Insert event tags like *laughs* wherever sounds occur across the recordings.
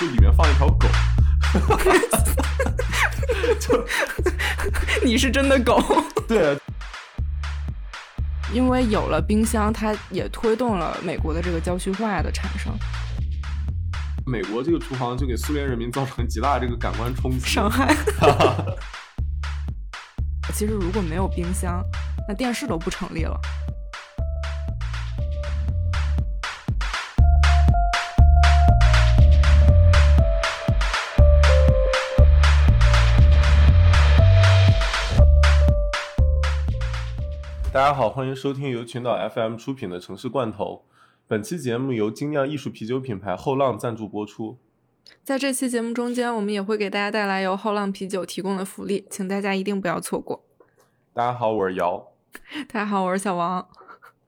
就里面放一条狗。就 *laughs* 你是真的狗。对，因为有了冰箱，它也推动了美国的这个郊区化的产生。美国这个厨房就给苏联人民造成极大这个感官冲击、伤害。*laughs* 其实如果没有冰箱，那电视都不成立了。大家好，欢迎收听由群岛 FM 出品的城市罐头。本期节目由精酿艺术啤酒品牌后浪赞助播出。在这期节目中间，我们也会给大家带来由后浪啤酒提供的福利，请大家一定不要错过。大家好，我是姚。大家好，我是小王。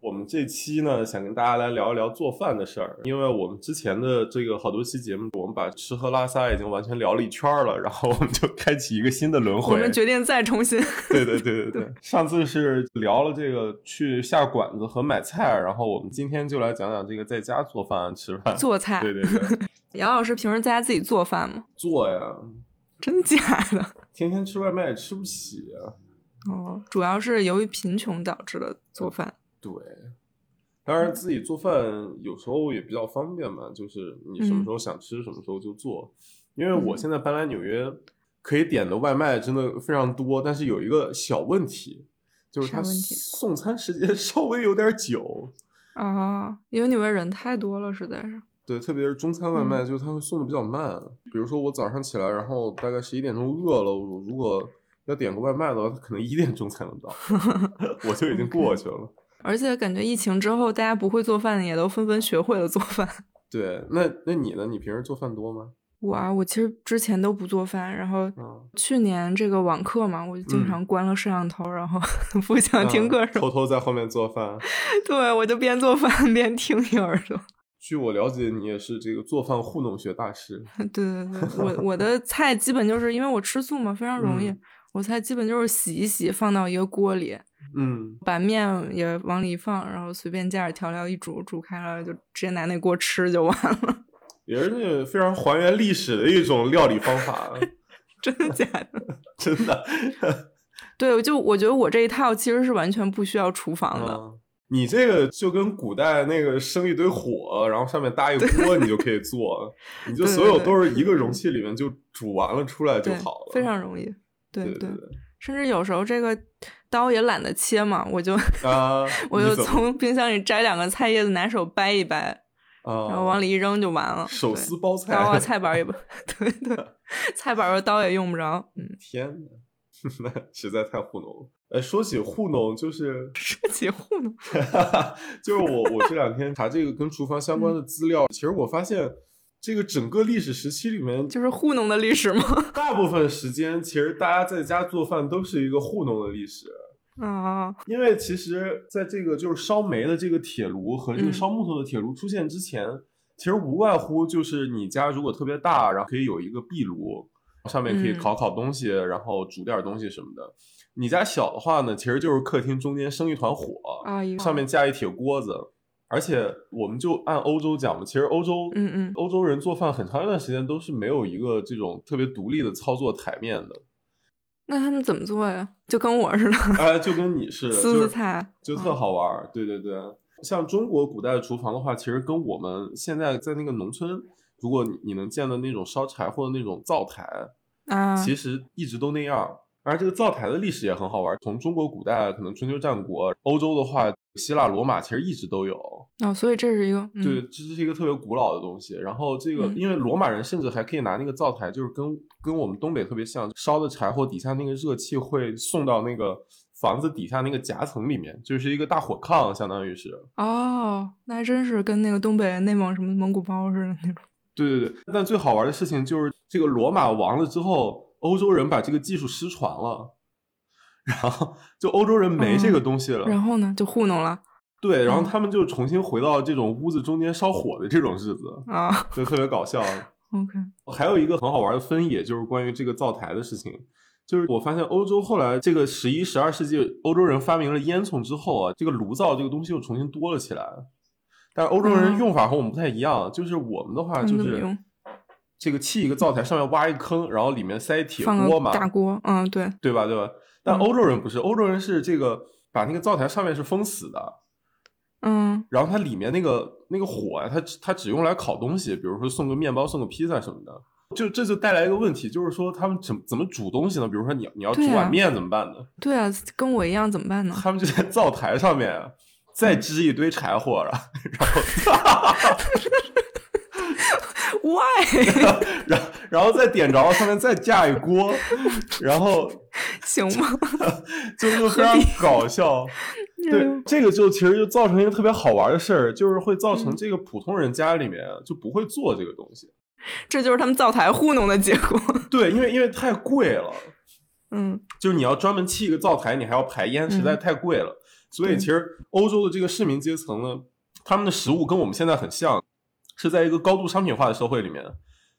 我们这期呢，想跟大家来聊一聊做饭的事儿，因为我们之前的这个好多期节目，我们把吃喝拉撒已经完全聊了一圈了，然后我们就开启一个新的轮回。我们决定再重新。*laughs* 对对对对对，上次是聊了这个去下馆子和买菜，然后我们今天就来讲讲这个在家做饭吃饭。做菜。对对对。*laughs* 杨老师平时在家自己做饭吗？做呀。真假的？*laughs* 天天吃外卖也吃不起啊。哦，主要是由于贫穷导致的做饭。对。当然，自己做饭有时候也比较方便嘛，就是你什么时候想吃，什么时候就做。因为我现在搬来纽约，可以点的外卖真的非常多，但是有一个小问题，就是它送餐时间 *laughs* 稍微有点久啊，因为纽约人太多了，实在是。对，特别是中餐外卖，就是它会送的比较慢。比如说我早上起来，然后大概十一点钟饿了，我如果要点个外卖的话，它可能一点钟才能到，*laughs* 我就已经过去了。而且感觉疫情之后，大家不会做饭的也都纷纷学会了做饭。*laughs* 对，那那你呢？你平时做饭多吗？我啊，我其实之前都不做饭，然后去年这个网课嘛，我就经常关了摄像头，然后 *laughs* 不想听课，偷偷在后面做饭。*laughs* 对，我就边做饭边听你耳朵。据我了解，你也是这个做饭糊弄学大师。对对对，我我的菜基本就是因为我吃素嘛，非常容易。我猜基本就是洗一洗，放到一个锅里。嗯，把面也往里一放，然后随便加点调料一煮，煮开了就直接拿那锅吃就完了。*laughs* 也是那个非常还原历史的一种料理方法。*laughs* 真的假的？*laughs* 真的。对，就我觉得我这一套其实是完全不需要厨房的。你这个就跟古代那个生一堆火，然后上面搭一个锅，你就可以做。你就所有都是一个容器里面就煮完了出来就好了，非常容易。对对对，甚至有时候这个。刀也懒得切嘛，我就啊 *laughs* 我就从冰箱里摘两个菜叶子，拿手掰一掰，然后往里一扔就完了。手撕包菜，刀啊菜板也不 *laughs* 对对，*laughs* 菜板和刀也用不着。嗯，天呐，那实在太糊弄了。哎，说起糊弄，就是说起糊弄，就是我我这两天查这个跟厨房相关的资料，其实我发现。这个整个历史时期里面，就是糊弄的历史吗？*laughs* 大部分时间，其实大家在家做饭都是一个糊弄的历史啊。*laughs* 因为其实，在这个就是烧煤的这个铁炉和这个烧木头的铁炉出现之前，其实无外乎就是你家如果特别大，然后可以有一个壁炉，上面可以烤烤东西，然后煮点东西什么的。你家小的话呢，其实就是客厅中间生一团火啊，上面架一铁锅子。而且，我们就按欧洲讲嘛，其实欧洲，嗯嗯，欧洲人做饭很长一段时间都是没有一个这种特别独立的操作台面的。那他们怎么做呀？就跟我似的，哎，就跟你似的，*laughs* 撕撕菜，就特好玩儿。对对对，像中国古代的厨房的话，其实跟我们现在在那个农村，如果你你能见到那种烧柴火的那种灶台啊，其实一直都那样。而这个灶台的历史也很好玩，从中国古代可能春秋战国，欧洲的话，希腊罗马其实一直都有哦，所以这是一个对，这是一个特别古老的东西。然后这个，因为罗马人甚至还可以拿那个灶台，就是跟跟我们东北特别像，烧的柴火底下那个热气会送到那个房子底下那个夹层里面，就是一个大火炕，相当于是哦，那还真是跟那个东北内蒙什么蒙古包似的那种。对对对，但最好玩的事情就是这个罗马亡了之后。欧洲人把这个技术失传了，*laughs* 然后就欧洲人没这个东西了，然后呢就糊弄了。对，然后他们就重新回到这种屋子中间烧火的这种日子啊，就特别搞笑。OK，还有一个很好玩的分野，就是关于这个灶台的事情。就是我发现欧洲后来这个十一、十二世纪，欧洲人发明了烟囱之后啊，这个炉灶这个东西又重新多了起来。但是欧洲人用法和我们不太一样，就是我们的话就是。这个砌一个灶台，上面挖一坑，然后里面塞铁锅嘛，大锅，嗯，对，对吧？对吧？但欧洲人不是，欧洲人是这个把那个灶台上面是封死的，嗯，然后它里面那个那个火啊，它它只用来烤东西，比如说送个面包、送个披萨什么的，就这就带来一个问题，就是说他们怎怎么煮东西呢？比如说你你要煮碗面怎么办呢？对啊，跟我一样怎么办呢？他们就在灶台上面再支一堆柴火了，然后。*laughs* *laughs* Why？*laughs* 然然后再点着上面再架一锅，然后 *laughs* 行吗？*laughs* 就就非常搞笑。对，这个就其实就造成一个特别好玩的事儿，就是会造成这个普通人家里面就不会做这个东西。这就是他们灶台糊弄的结果。对，因为因为太贵了。嗯，就是你要专门砌一个灶台，你还要排烟，实在太贵了。所以其实欧洲的这个市民阶层呢，他们的食物跟我们现在很像。是在一个高度商品化的社会里面，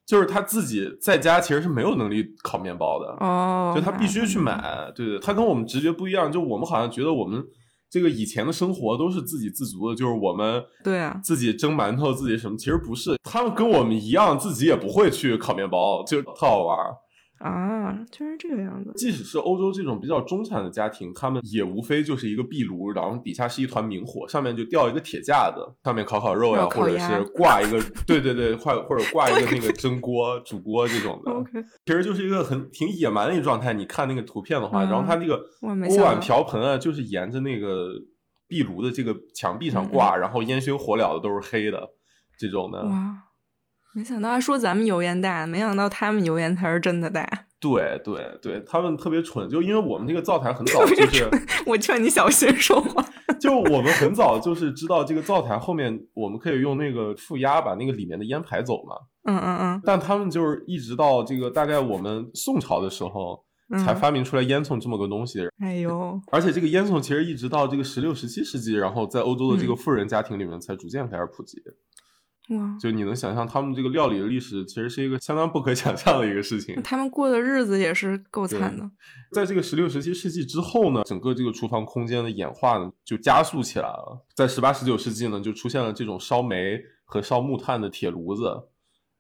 就是他自己在家其实是没有能力烤面包的哦，就他必须去买。对对，他跟我们直觉不一样，就我们好像觉得我们这个以前的生活都是自给自足的，就是我们对啊，自己蒸馒头，自己什么，其实不是，他们跟我们一样，自己也不会去烤面包，就特好玩。啊，居然这个样子！即使是欧洲这种比较中产的家庭，他们也无非就是一个壁炉，然后底下是一团明火，上面就吊一个铁架子，上面烤烤肉呀，或者是挂一个，对对对，或或者挂一个那个蒸锅、煮锅这种的。OK，其实就是一个很挺野蛮的一个状态。你看那个图片的话，然后它那个锅碗瓢盆啊，就是沿着那个壁炉的这个墙壁上挂，然后烟熏火燎的都是黑的这种的。哇！没想到还说咱们油烟大，没想到他们油烟才是真的大。对对对，他们特别蠢，就因为我们这个灶台很早就是，我劝你小心说话。*laughs* 就我们很早就是知道这个灶台后面我们可以用那个负压把那个里面的烟排走嘛。嗯嗯嗯。但他们就是一直到这个大概我们宋朝的时候才发明出来烟囱这么个东西。哎呦！*laughs* 而且这个烟囱其实一直到这个十六、十七世纪，然后在欧洲的这个富人家庭里面才逐渐开始普及。哇！就你能想象，他们这个料理的历史其实是一个相当不可想象的一个事情。他们过的日子也是够惨的。在这个十六、十七世纪之后呢，整个这个厨房空间的演化呢就加速起来了。在十八、十九世纪呢，就出现了这种烧煤和烧木炭的铁炉子。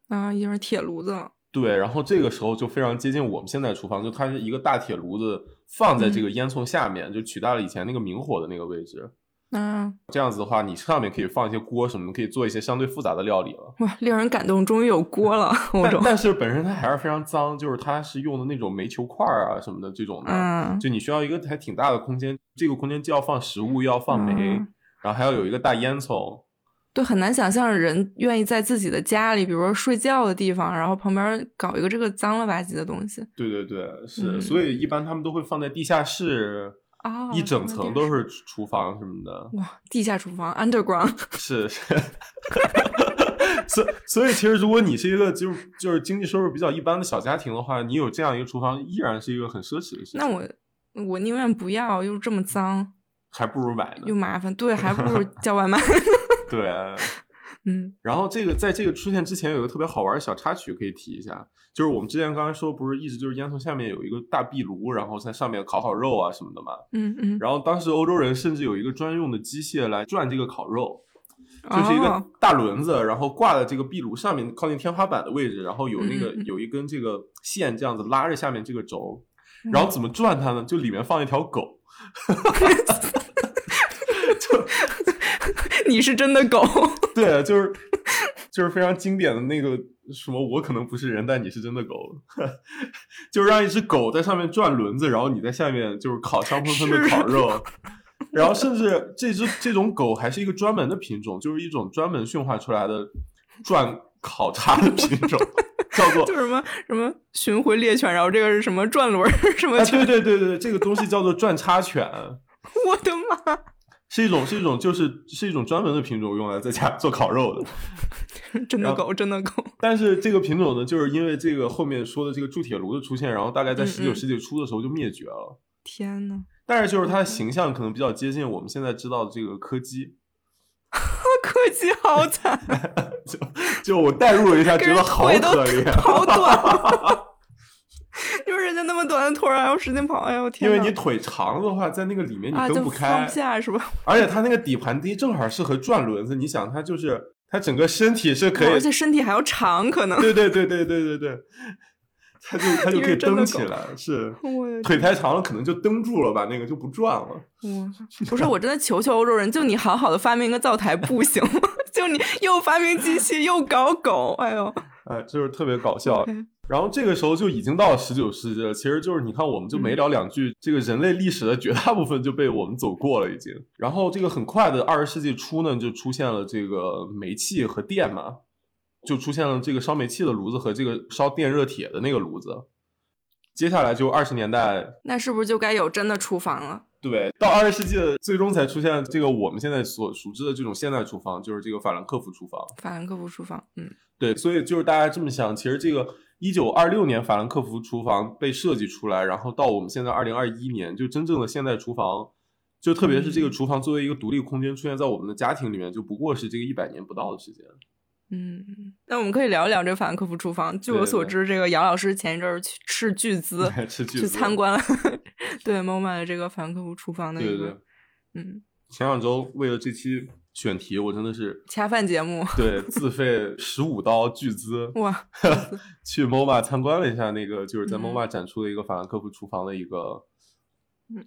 啊，也是铁炉子。对，然后这个时候就非常接近我们现在厨房，就它是一个大铁炉子放在这个烟囱下面，就取代了以前那个明火的那个位置。嗯，这样子的话，你上面可以放一些锅什么的，可以做一些相对复杂的料理了。哇，令人感动，终于有锅了。*laughs* 但但是本身它还是非常脏，就是它是用的那种煤球块啊什么的这种的。嗯，就你需要一个还挺大的空间，这个空间既要放食物，又要放煤，然后还要有一个大烟囱。对，很难想象人愿意在自己的家里，比如说睡觉的地方，然后旁边搞一个这个脏了吧唧的东西。对对对，是，所以一般他们都会放在地下室。啊，一整层都是厨房什么的，哇，地下厨房，underground，是 *laughs* 是，*laughs* 所所以其实如果你是一个就是就是经济收入比较一般的小家庭的话，你有这样一个厨房，依然是一个很奢侈的事情。那我我宁愿不要，又这么脏，还不如买呢，又麻烦，对，还不如 *laughs* 叫外卖。对。嗯，然后这个在这个出现之前，有个特别好玩的小插曲可以提一下，就是我们之前刚才说，不是一直就是烟囱下面有一个大壁炉，然后在上面烤烤肉啊什么的嘛。嗯嗯。然后当时欧洲人甚至有一个专用的机械来转这个烤肉，就是一个大轮子，然后挂在这个壁炉上面靠近天花板的位置，然后有那个有一根这个线这样子拉着下面这个轴，然后怎么转它呢？就里面放一条狗。*laughs* *laughs* 就。你是真的狗，*laughs* 对，就是就是非常经典的那个什么，我可能不是人，但你是真的狗，*laughs* 就是让一只狗在上面转轮子，然后你在下面就是烤香喷喷的烤肉，然后甚至这只这种狗还是一个专门的品种，就是一种专门驯化出来的转烤叉的品种，叫做 *laughs* 就什么什么巡回猎犬，然后这个是什么转轮什么？对对对对，这个东西叫做转叉犬。我的妈！是一种是一种就是是一种专门的品种，用来在家做烤肉的。*laughs* 真的狗，真的狗。但是这个品种呢，就是因为这个后面说的这个铸铁炉的出现，然后大概在十九世纪初的时候就灭绝了。天呐，但是就是它的形象可能比较接近我们现在知道的这个柯基。*laughs* 柯基好惨，*laughs* 就就我代入了一下，觉得好可怜，好短。*laughs* 就是人家那么短的腿还要使劲跑，哎呦天！因为你腿长的话，在那个里面你蹬不开，放不下是吧？*laughs* 而且它那个底盘低，正好适合转轮子。你想，它就是它整个身体是可以，而且身体还要长，可能。对对对对对对对，它就它就 *laughs* 可以蹬起来，是腿太长了，可能就蹬住了吧，那个就不转了。嗯，不是，我真的求求欧洲人，就你好好的发明个灶台不行吗？就你又发明机器又搞狗，哎呦，哎，就是特别搞笑。然后这个时候就已经到了十九世纪了，其实就是你看，我们就没聊两句，这个人类历史的绝大部分就被我们走过了已经。然后这个很快的二十世纪初呢，就出现了这个煤气和电嘛，就出现了这个烧煤气的炉子和这个烧电热铁的那个炉子。接下来就二十年代，那是不是就该有真的厨房了？对，到二十世纪的最终才出现这个我们现在所熟知的这种现代厨房，就是这个法兰克福厨房。法兰克福厨房，嗯，对，所以就是大家这么想，其实这个。一九二六年，法兰克福厨房被设计出来，然后到我们现在二零二一年，就真正的现代厨房，就特别是这个厨房作为一个独立空间出现在我们的家庭里面，就不过是这个一百年不到的时间。嗯，那我们可以聊一聊这个法兰克福厨房。据我所知，这个杨老师前一阵儿去斥巨资 *laughs* 去参观了，*laughs* 对 MoMA 的这个法兰克福厨房的一个，嗯，前两周为了这期。选题我真的是恰饭节目，对，自费十五刀巨资哇，*laughs* 去 MOMA 参观了一下那个就是在 MOMA 展出的一个法兰克福厨房的一个，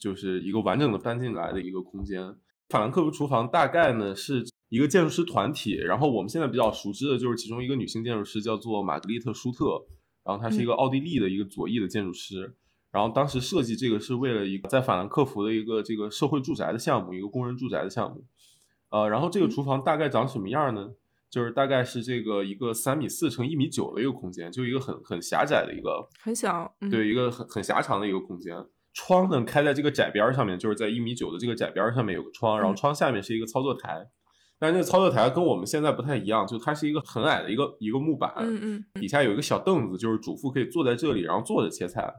就是一个完整的搬进来的一个空间。法兰克福厨房大概呢是一个建筑师团体，然后我们现在比较熟知的就是其中一个女性建筑师叫做玛格丽特舒特，然后她是一个奥地利的一个左翼的建筑师，然后当时设计这个是为了一个在法兰克福的一个这个社会住宅的项目，一个工人住宅的项目。呃，然后这个厨房大概长什么样呢？就是大概是这个一个三米四乘一米九的一个空间，就一个很很狭窄的一个，很小，对，一个很很狭长的一个空间。窗呢开在这个窄边上面，就是在一米九的这个窄边上面有个窗，然后窗下面是一个操作台。但是那个操作台跟我们现在不太一样，就它是一个很矮的一个一个木板，嗯嗯，底下有一个小凳子，就是主妇可以坐在这里，然后坐着切菜。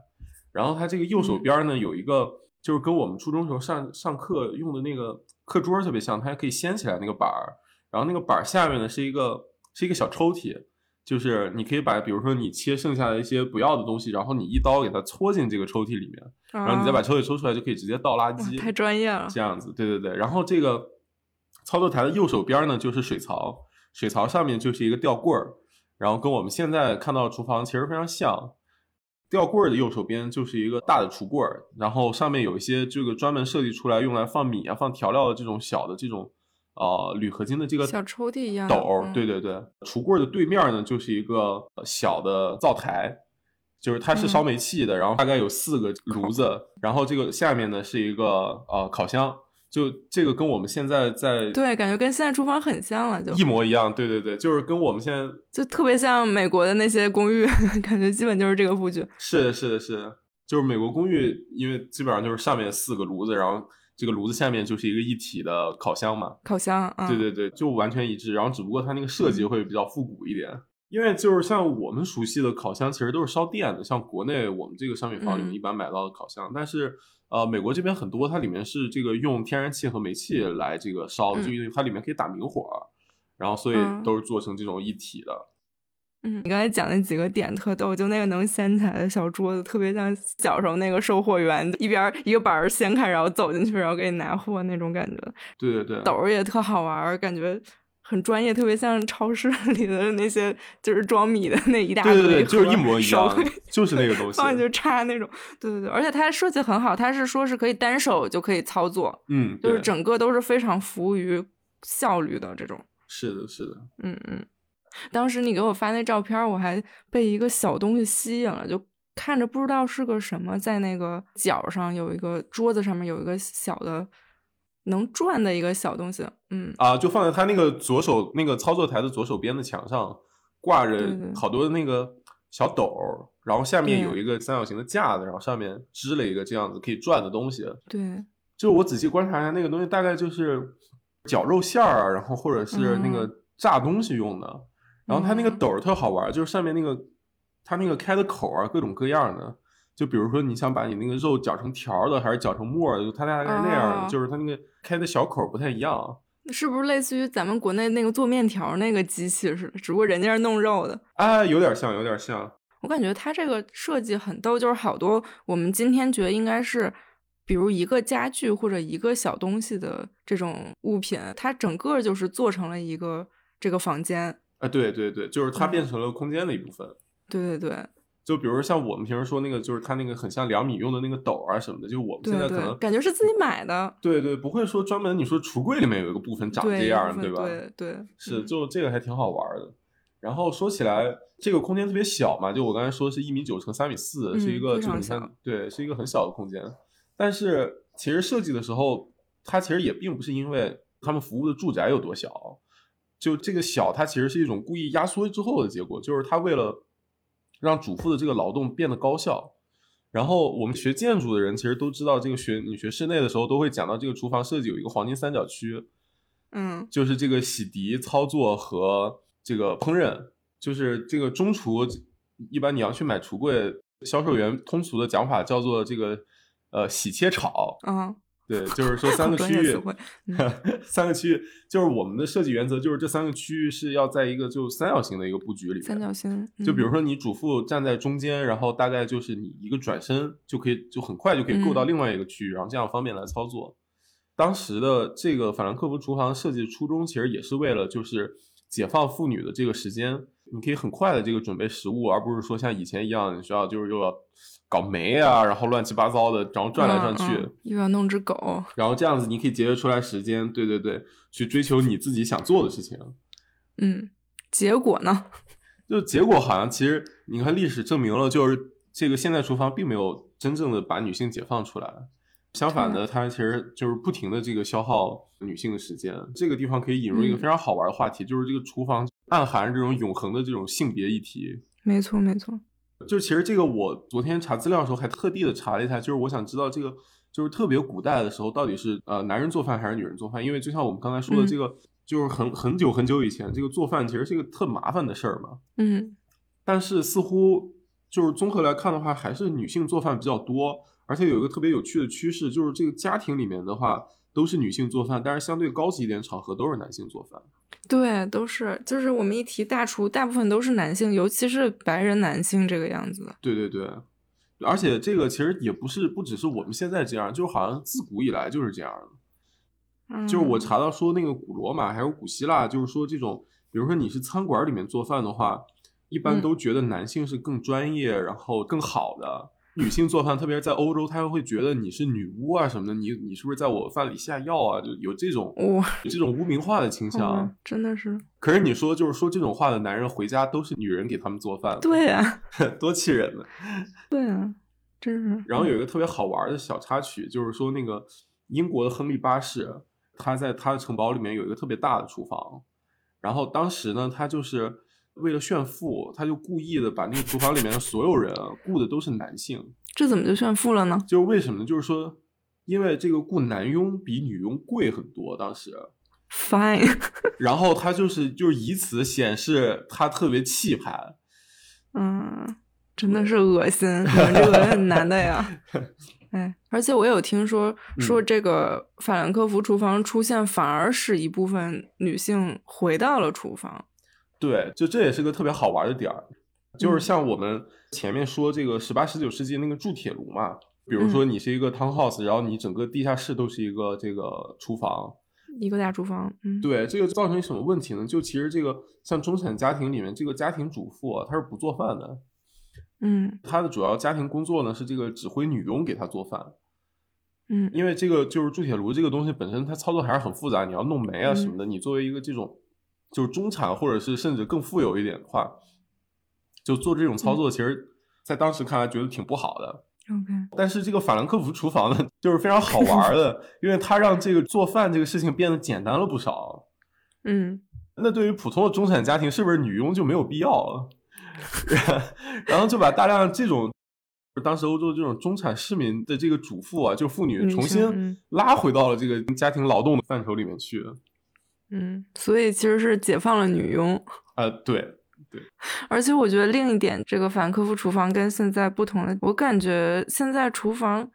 然后它这个右手边呢有一个，就是跟我们初中时候上上课用的那个。课桌特别像，它还可以掀起来那个板儿，然后那个板儿下面呢是一个是一个小抽屉，就是你可以把，比如说你切剩下的一些不要的东西，然后你一刀给它搓进这个抽屉里面，然后你再把抽屉抽出来，就可以直接倒垃圾。太专业了。这样子，对对对。然后这个操作台的右手边呢就是水槽，水槽上面就是一个吊柜儿，然后跟我们现在看到的厨房其实非常像。吊柜的右手边就是一个大的橱柜儿，然后上面有一些这个专门设计出来用来放米啊、放调料的这种小的这种呃铝合金的这个小抽屉一样斗。对对对，橱柜的对面呢就是一个小的灶台，就是它是烧煤气的，然后大概有四个炉子，然后这个下面呢是一个呃烤箱。就这个跟我们现在在对，感觉跟现在厨房很像了，就一模一样。对对对，就是跟我们现在就特别像美国的那些公寓，*laughs* 感觉基本就是这个布局。是的，是的，是的，就是美国公寓，因为基本上就是上面四个炉子，然后这个炉子下面就是一个一体的烤箱嘛。烤箱，对对对，就完全一致。然后只不过它那个设计会比较复古一点，因为就是像我们熟悉的烤箱，其实都是烧电的，像国内我们这个商品房里面一般买到的烤箱，但是。呃，美国这边很多，它里面是这个用天然气和煤气来这个烧，就因为它里面可以打明火，然后所以都是做成这种一体的。嗯，你刚才讲那几个点特逗，就那个能掀起来的小桌子，特别像小时候那个售货员一边一个板儿掀开，然后走进去，然后给你拿货那种感觉。对对对，斗儿也特好玩，感觉。很专业，特别像超市 *laughs* 里的那些，就是装米的那一大堆，对对对，就是一模一样，就是那个东 *laughs* 西，放就插那种，对对对，而且它设计很好，它是说是可以单手就可以操作，嗯，就是整个都是非常服务于效率的这种，是的，是的，嗯嗯，当时你给我发那照片，我还被一个小东西吸引了，就看着不知道是个什么，在那个角上有一个桌子上面有一个小的。能转的一个小东西，嗯啊，就放在他那个左手那个操作台的左手边的墙上，挂着好多的那个小斗，然后下面有一个三角形的架子，然后上面支了一个这样子可以转的东西。对，就我仔细观察一下，那个东西大概就是绞肉馅儿啊，然后或者是那个炸东西用的。然后它那个斗特好玩，就是上面那个它那个开的口啊，各种各样的。就比如说，你想把你那个肉绞成条的，还是绞成沫的？就它大概是那样，就是它那个开的小口不太一样。是不是类似于咱们国内那个做面条那个机器似的？只不过人家是弄肉的。啊，有点像，有点像。我感觉它这个设计很逗，就是好多我们今天觉得应该是，比如一个家具或者一个小东西的这种物品，它整个就是做成了一个这个房间。啊，对对对，就是它嗯变成了空间的一部分。对对对就比如说像我们平时说那个，就是它那个很像两米用的那个斗啊什么的，就我们现对对，在可能感觉是自己买的。对对，不会说专门你说橱柜里面有一个部分长，这样，部分吧？对对，是，嗯就这个还挺好玩的。然后说起来，这个空间特别小嘛，就我刚才说是一米九乘三米四，是一嗯个就你看小，对，是一个很小的空间。但是其实设计的时候，它其实也并不是因为他们服务的住宅有多小，就这个小，它其实是一种故意压缩之后的结果，就是它为了让主妇的这个劳动变得高效。然后我们学建筑的人其实都知道，这个学你学室内的时候都会讲到这个厨房设计有一个黄金三角区，嗯就是这个洗涤、操作和这个烹饪，就是这个中厨。一般你要去买橱柜，销售员通俗的讲法叫做这个呃洗切炒。啊，对，就是说三个区域专业词汇，嗯 *laughs* 三个区域就是我们的设计原则，就是这三个区域是要在一个就三角形的一个布局里面。三角形。嗯就比如说你主妇站在中间，然后大概就是你一个转身就可以，就很快就可以够到嗯另外一个区域，然后这样方便来操作。当时的这个法兰克福厨房设计的初衷，其实也是为了就是解放妇女的这个时间，你可以很快的这个准备食物，而不是说像以前一样，你需要就是又要搞煤啊，然后乱七八糟的，然后转来转去，又要弄只狗。然后这样子你可以节约出来时间，对对对，去追求你自己想做的事情。嗯，结果呢？*laughs* 就结果好像其实你看历史证明了，就是这个现代厨房并没有真正的把女性解放出来，相反的，它其实就是不停的这个消耗女性的时间。这个地方可以引入一个嗯非常好玩的话题，就是这个厨房暗含着这种永恒的这种性别议题。没错没错。就其实这个我昨天查资料的时候还特地的查了一下，就是我想知道这个就是特别古代的时候到底是呃男人做饭还是女人做饭，因为就像我们刚才说的嗯这个，就是很很久很久以前，这个做饭其实是一个特麻烦的事儿嘛。嗯但是似乎就是综合来看的话，还是女性做饭比较多，而且有一个特别有趣的趋势，就是这个家庭里面的话都是女性做饭，但是相对高级一点场合都是男性做饭。对，都是就是我们一提大厨，大部分都是男性，尤其是白人男性这个样子的。对对对，而且这个其实也不是不只是我们现在这样，就是好像自古以来就是这样的。嗯、就是我查到说那个古罗马还有古希腊，就是说这种，比如说你是餐馆里面做饭的话，一般嗯都觉得男性是更专业，然后更好的。女性做饭，特别是在欧洲，她会觉得你是女巫啊什么的，你你是不是在我饭里下药啊？就有这种这种污名化的倾向。嗯真的是可是你说就是说这种话的男人回家都是女人给他们做饭，对啊，*laughs* 多气人呢。对啊，真是。然后有一个特别好玩的小插曲，就是说那个英国的亨利八世，他在他的城堡里面有一个特别大的厨房，然后当时呢，他就是为了炫富，他就故意的把那个厨房里面的所有人啊雇的都是男性，这怎么就炫富了呢？就是为什么呢？就是说，因为这个雇男佣比女佣贵很多，当时，Fine，*laughs* 然后他就是就是以此显示他特别气派，嗯，真的是恶心，你们这个很难的呀。*laughs* 哎，而且我有听说说这个法兰克福厨房出现，反而使一部分女性回到了厨房。对，就这也是个特别好玩的点儿，就是嗯。像我们前面说这个十八、十九世纪那个铸铁炉嘛，比如说嗯你是一个 townhouse，然后你整个地下室都是一个这个厨房，一个大厨房，嗯，对，这个造成什么问题呢？就其实这个像中产家庭里面，这个家庭主妇啊，她是不做饭的，嗯。她的主要家庭工作呢是这个指挥女佣给她做饭，嗯。因为这个就是铸铁炉这个东西本身它操作还是很复杂，你要弄煤啊什么的，你作为一个这种就是中产或者是甚至更富有一点的话，就做这种操作，其实在当时看来觉得挺不好的。，OK，但是这个法兰克福厨房呢，*laughs* 就是非常好玩的，因为它让这个做饭这个事情变得简单了不少。嗯那对于普通的中产家庭，是不是女佣就没有必要了？*laughs* 然后就把大量这种当时欧洲这种中产市民的这个主妇啊，就妇女女重新拉回到了这个家庭劳动的范畴里面去。嗯，所以其实是解放了女佣。呃，对，对 *laughs* 而且我觉得另一点，这个法兰克福厨房跟现在不同的，我感觉现在厨房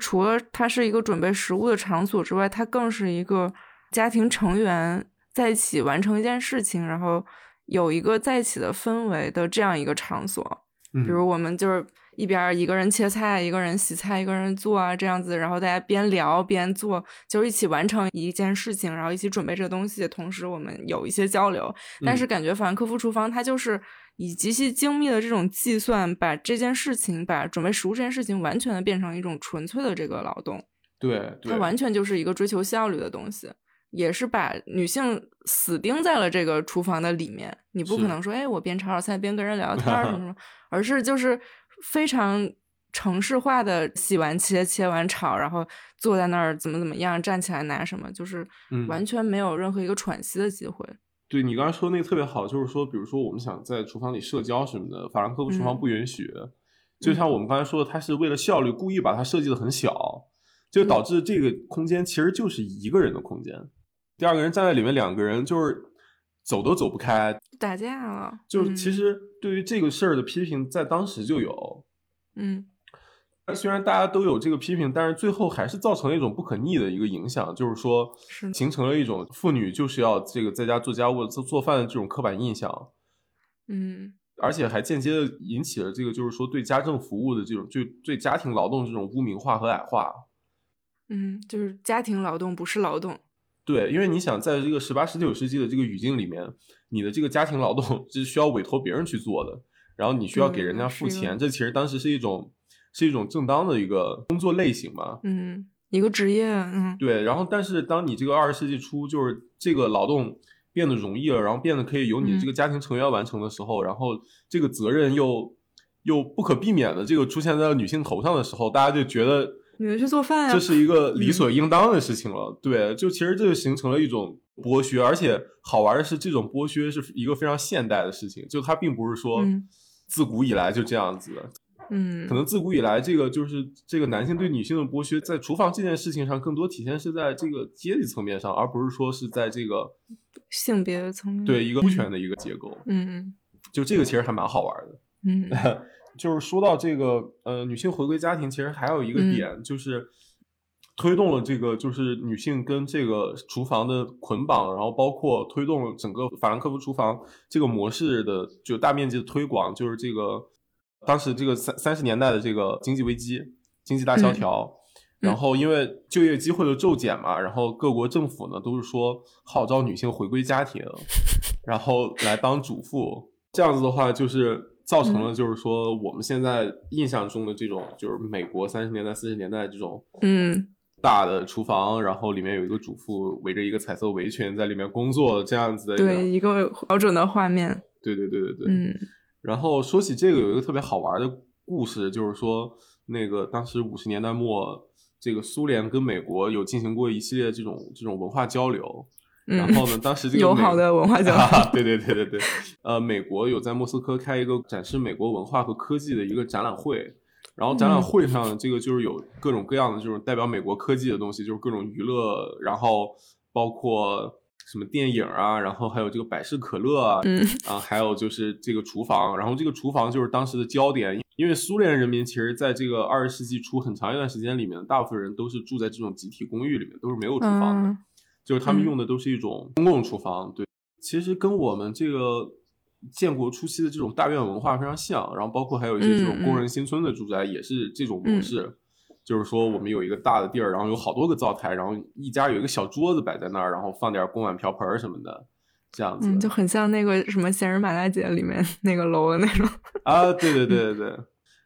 除了它是一个准备食物的场所之外，它更是一个家庭成员在一起完成一件事情，然后有一个在一起的氛围的这样一个场所。嗯比如我们就是一边一个人切菜，一个人洗菜，一个人做啊，这样子，然后大家边聊边做，就是一起完成一件事情，然后一起准备这个东西，同时我们有一些交流。但是感觉法兰克福厨房它就是以极其精密的这种计算，把这件事情，把准备食物这件事情，完全的变成一种纯粹的这个劳动。对，它完全就是一个追求效率的东西。也是把女性死盯在了这个厨房的里面，你不可能说，哎，我边炒炒菜边跟人聊天什么什么，*laughs* 而是就是非常城市化的洗完切，切完炒，然后坐在那儿怎么怎么样，站起来拿什么，就是完全没有任何一个喘息的机会。对你刚才说那个特别好，就是说，比如说我们想在厨房里社交什么的，法兰克福厨房不允许。就像我们刚才说的，它是为了效率，故意把它设计的很小，就导致这个空间其实就是一个人的空间。第二个人站在里面，两个人就是走都走不开，打架了。就是其实对于这个事儿的批评，在当时就有。嗯，虽然大家都有这个批评，但是最后还是造成了一种不可逆的一个影响，就是说形成了一种妇女就是要这个在家做家务、做做饭的这种刻板印象。嗯，而且还间接的引起了这个就是说对家政服务的这种就对家庭劳动这种污名化和矮化。嗯，就是家庭劳动不是劳动。对，因为你想在这个十八、十九世纪的这个语境里面，你的这个家庭劳动 *laughs* 是需要委托别人去做的，然后你需要给人家付钱，这其实当时是一种是一种正当的一个工作类型嘛。嗯，一个职业。嗯，对。然后，但是当你这个二十世纪初，就是这个劳动变得容易了，然后变得可以由你这个家庭成员完成的时候，然后这个责任又又不可避免的这个出现在了女性头上的时候，大家就觉得。你们去做饭呀？这是一个理所应当的事情了。对，就其实这就形成了一种剥削，而且好玩的是，这种剥削是一个非常现代的事情，就它并不是说自古以来就这样子的。嗯，可能自古以来，这个就是这个男性对女性的剥削，在厨房这件事情上，更多体现是在这个阶级层面上，而不是说是在这个性别的层面。对，一个父权的一个结构。嗯嗯，就这个其实还蛮好玩的。嗯。*laughs* 就是说到这个，呃，女性回归家庭，其实还有一个点，就是推动了这个，就是女性跟这个厨房的捆绑，然后包括推动了整个法兰克福厨房这个模式的就大面积的推广，就是这个当时这个三三十年代的这个经济危机、经济大萧条，然后因为就业机会的骤减嘛，然后各国政府呢都是说号召女性回归家庭，*laughs* 然后来当主妇，这样子的话就是。造成了就是说我们现在印象中的这种就是美国三十年代四十年代这种嗯大的厨房，然后里面有一个主妇围着一个彩色围裙在里面工作这样子的对一个标准的画面。对对对对对。嗯。然后说起这个，有一个特别好玩的故事，就是说那个当时五十年代末，这个苏联跟美国有进行过一系列这种这种文化交流。然后呢？当时这个友好的文化交流，*laughs* 对对对对对。呃，美国有在莫斯科开一个展示美国文化和科技的一个展览会，然后展览会上这个就是有各种各样的这种代表美国科技的东西，就是各种娱乐，然后包括什么电影啊，然后还有这个百事可乐啊，啊，还有就是这个厨房，然后这个厨房就是当时的焦点，因为苏联人民其实在这个二十世纪初很长一段时间里面，大部分人都是住在这种集体公寓里面，都是没有厨房的。就是他们用的都是一种公共厨房，对，其实跟我们这个建国初期的这种大院文化非常像，然后包括还有一些这种工人新村的住宅也是这种模式，就是说我们有一个大的地儿，然后有好多个灶台，然后一家有一个小桌子摆在那儿，然后放点锅碗瓢盆什么的，这样子，就很像那个什么闲人马大姐里面 *laughs* 那个楼的那种啊，对对。*laughs* 对对对，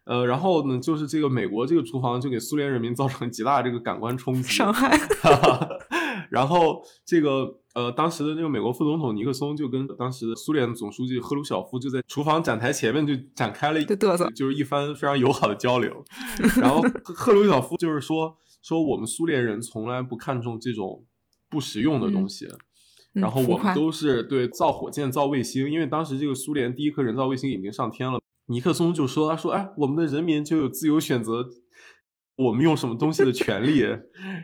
呃，然后呢，就是这个美国这个厨房就给苏联人民造成极大这个感官冲击，伤害。*laughs* 然后这个呃，当时的那个美国副总统尼克松就跟当时的苏联总书记赫鲁晓夫就在厨房展台前面就展开了嘚瑟，就是一番非常友好的交流。*laughs* 然后赫鲁晓夫就是说说我们苏联人从来不看重这种不实用的东西，然后我们都是对造火箭、造卫星，因为当时这个苏联第一颗人造卫星已经上天了。尼克松就说他说哎，我们的人民就有自由选择。我们用什么东西的权利？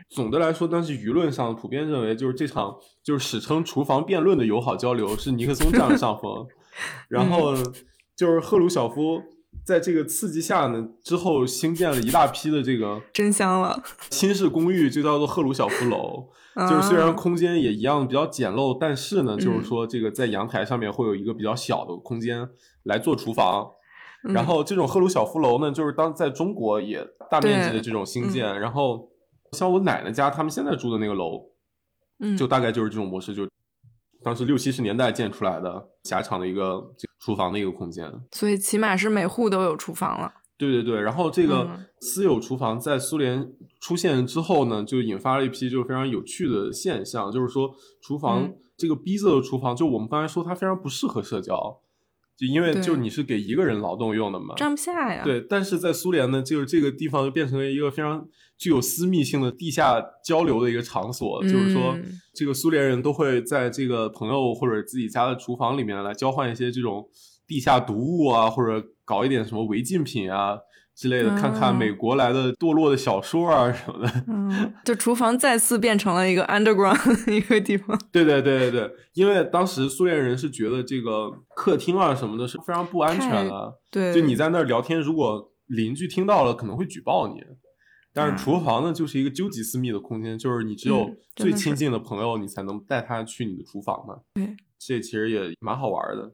总的来说，当时舆论上普遍认为，就是这场就是史称“厨房辩论”的友好交流是尼克松占了上风。*laughs* 然后就是赫鲁晓夫在这个刺激下呢，之后兴建了一大批的这个真香了新式公寓，就叫做赫鲁晓夫楼。就是虽然空间也一样比较简陋，但是呢，就是说这个在阳台上面会有一个比较小的空间来做厨房。然后这种赫鲁晓夫楼呢，就是当在中国也大面积的这种新建。然后像我奶奶家他们现在住的那个楼，嗯，就大概就是这种模式，就当时六七十年代建出来的狭长的一个厨房的一个空间。所以起码是每户都有厨房了。对对对，然后这个私有厨房在苏联出现之后呢，就引发了一批就是非常有趣的现象，就是说厨房这个逼仄的厨房，就我们刚才说它非常不适合社交。就因为就你是给一个人劳动用的嘛，装不下呀。对，但是在苏联呢，就是这个地方就变成了一个非常具有私密性的地下交流的一个场所。就是说，这个苏联人都会在这个朋友或者自己家的厨房里面来交换一些这种地下毒物啊，或者搞一点什么违禁品啊。之类的，看看美国来的堕落的小说啊什么的，嗯，就厨房再次变成了一个 underground 一个地方。*laughs* 对对对对对，因为当时苏联人是觉得这个客厅啊什么的是非常不安全的，对，就你在那儿聊天，如果邻居听到了可能会举报你。但是厨房呢，就是一个究极私密的空间，就是你只有最亲近的朋友，你才能带他去你的厨房嘛。对，这其实也蛮好玩的。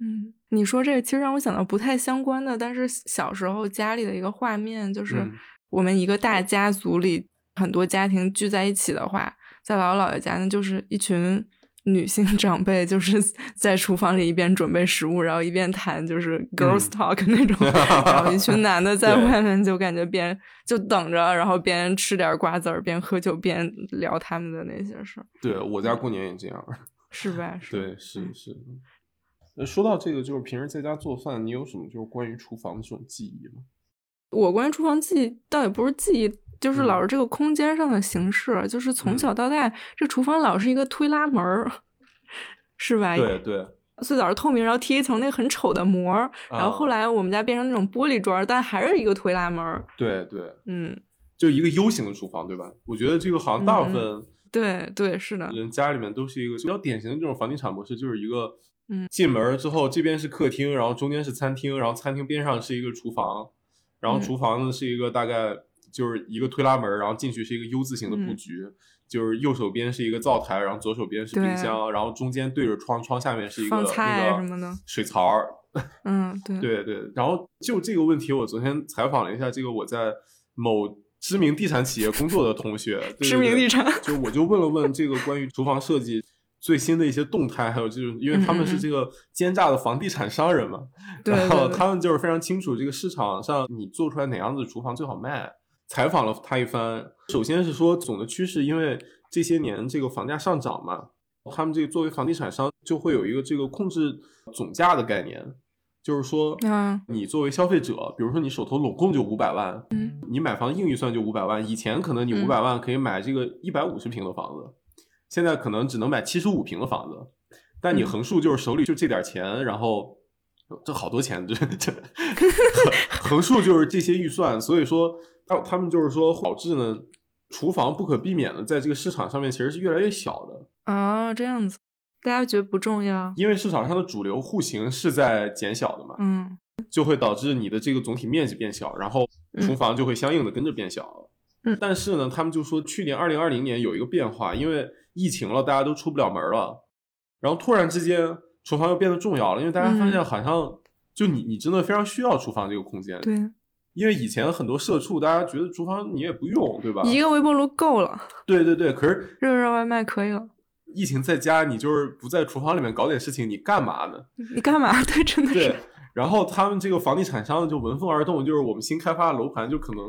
嗯，你说这个其实让我想到不太相关的，但是小时候家里的一个画面，就是我们一个大家族里很多家庭聚在一起的话，在姥姥姥爷家呢，就是一群女性 *laughs* 长辈，就是在厨房里一边准备食物，然后一边谈就是 girls talk 那种，然后一群男的在外面就感觉边就等着，然后边吃点瓜子儿，边喝酒，边聊他们的那些事儿。对我家过年也这样，是吧？对，是是。那说到这个，就是平时在家做饭，你有什么就是关于厨房的这种记忆吗？我关于厨房记忆倒也不是记忆，就是老是这个空间上的形式，就是从小到大，这厨房老是一个推拉门儿，*laughs* 是吧？对对。最早是透明，然后贴一层那个很丑的膜，然后后来我们家变成那种玻璃砖，但还是一个推拉门儿。对对，嗯，就一个 U 型的厨房，对吧？我觉得这个好像大部分对对是的，人家里面都是一个比较典型的这种房地产模式，就是一个。嗯，进门之后，这边是客厅，然后中间是餐厅，然后餐厅边上是一个厨房，然后厨房呢是一个大概就是一个推拉门，然后进去是一个 U 字形的布局，就是右手边是一个灶台，然后左手边是冰箱，然后中间对着窗，窗下面是一个那个水槽。*laughs* 嗯，对对对。然后就这个问题，我昨天采访了一下这个我在某知名地产企业工作的同学，对知名地产，就我就问了问这个关于厨房设计。最新的一些动态，还有就是因为他们是这个奸诈的房地产商人嘛，*laughs* 然后他们就是非常清楚这个市场上你做出来哪样子的厨房最好卖。采访了他一番，首先是说总的趋势，因为这些年这个房价上涨嘛，他们这个作为房地产商就会有一个这个控制总价的概念，就是说，你作为消费者，比如说你手头拢共就五百万，嗯，你买房硬预算就五百万，以前可能你五百万可以买这个一百五十平的房子。现在可能只能买七十五平的房子，但你横竖就是手里就这点钱，然后这好多钱，这这 *laughs* 横竖就是这些预算，所以说他他们就是说导致呢，厨房不可避免的在这个市场上面其实是越来越小的。啊，这样子，大家觉得不重要，因为市场上的主流户型是在减小的嘛，嗯，就会导致你的这个总体面积变小，然后厨房就会相应的跟着变小，嗯，但是呢，他们就说去年二零二零年有一个变化，因为疫情了，大家都出不了门了，然后突然之间，厨房又变得重要了，因为大家发现好像就你你真的非常需要厨房这个空间。对，因为以前很多社畜，大家觉得厨房你也不用，对吧？一个微波炉够了。对对对，可是热热外卖可以了。疫情在家，你就是不在厨房里面搞点事情，你干嘛呢？你干嘛？*laughs* 对，真的是。对，然后他们这个房地产商就闻风而动，就是我们新开发的楼盘，就可能。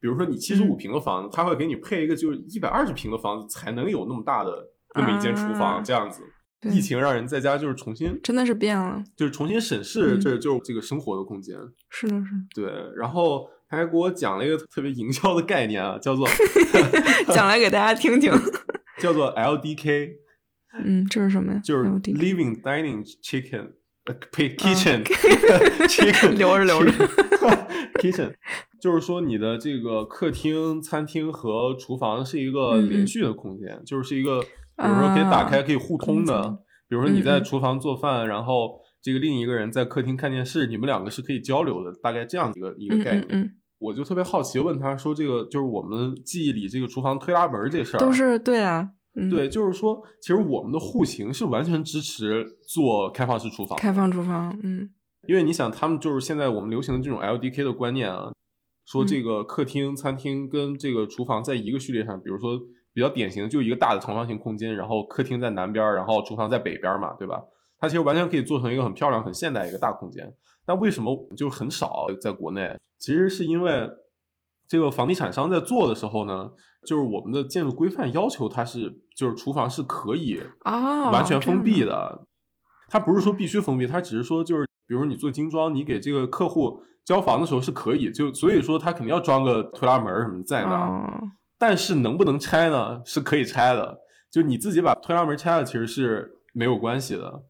比如说你七十五平的房子，他会给你配一个就是一百二十平的房子，才能有那么大的那么一间厨房这样子。疫情让人在家就是重新真的是变了，就是重新审视这就是这个生活的空间。是的，是。对，然后他还给我讲了一个特别营销的概念啊，叫做 *laughs* 讲来给大家听听，*laughs* 叫做 LDK。*laughs* 嗯，这是什么呀？就是 Living Dining Chicken，呃，呸，Kitchen，Chicken，留着留着，Kitchen。就是说，你的这个客厅、餐厅和厨房是一个连续的空间，就是一个，比如说可以打开、可以互通的。比如说你在厨房做饭，然后这个另一个人在客厅看电视，你们两个是可以交流的，大概这样一个一个概念。我就特别好奇，问他说：“这个就是我们记忆里这个厨房推拉门这事儿，都是对啊，对，就是说，其实我们的户型是完全支持做开放式厨房，开放厨房，嗯。”因为你想，他们就是现在我们流行的这种 LDK 的观念啊，说这个客厅、餐厅跟这个厨房在一个序列上，比如说比较典型的就一个大的长方形空间，然后客厅在南边，然后厨房在北边嘛，对吧？它其实完全可以做成一个很漂亮、很现代一个大空间。但为什么就很少在国内？其实是因为这个房地产商在做的时候呢，就是我们的建筑规范要求它是，就是厨房是可以啊完全封闭的。它不是说必须封闭，它只是说就是，比如你做精装，你给这个客户交房的时候是可以，就所以说他肯定要装个推拉门什么在那儿。但是能不能拆呢？是可以拆的，就你自己把推拉门拆了，其实是没有关系的。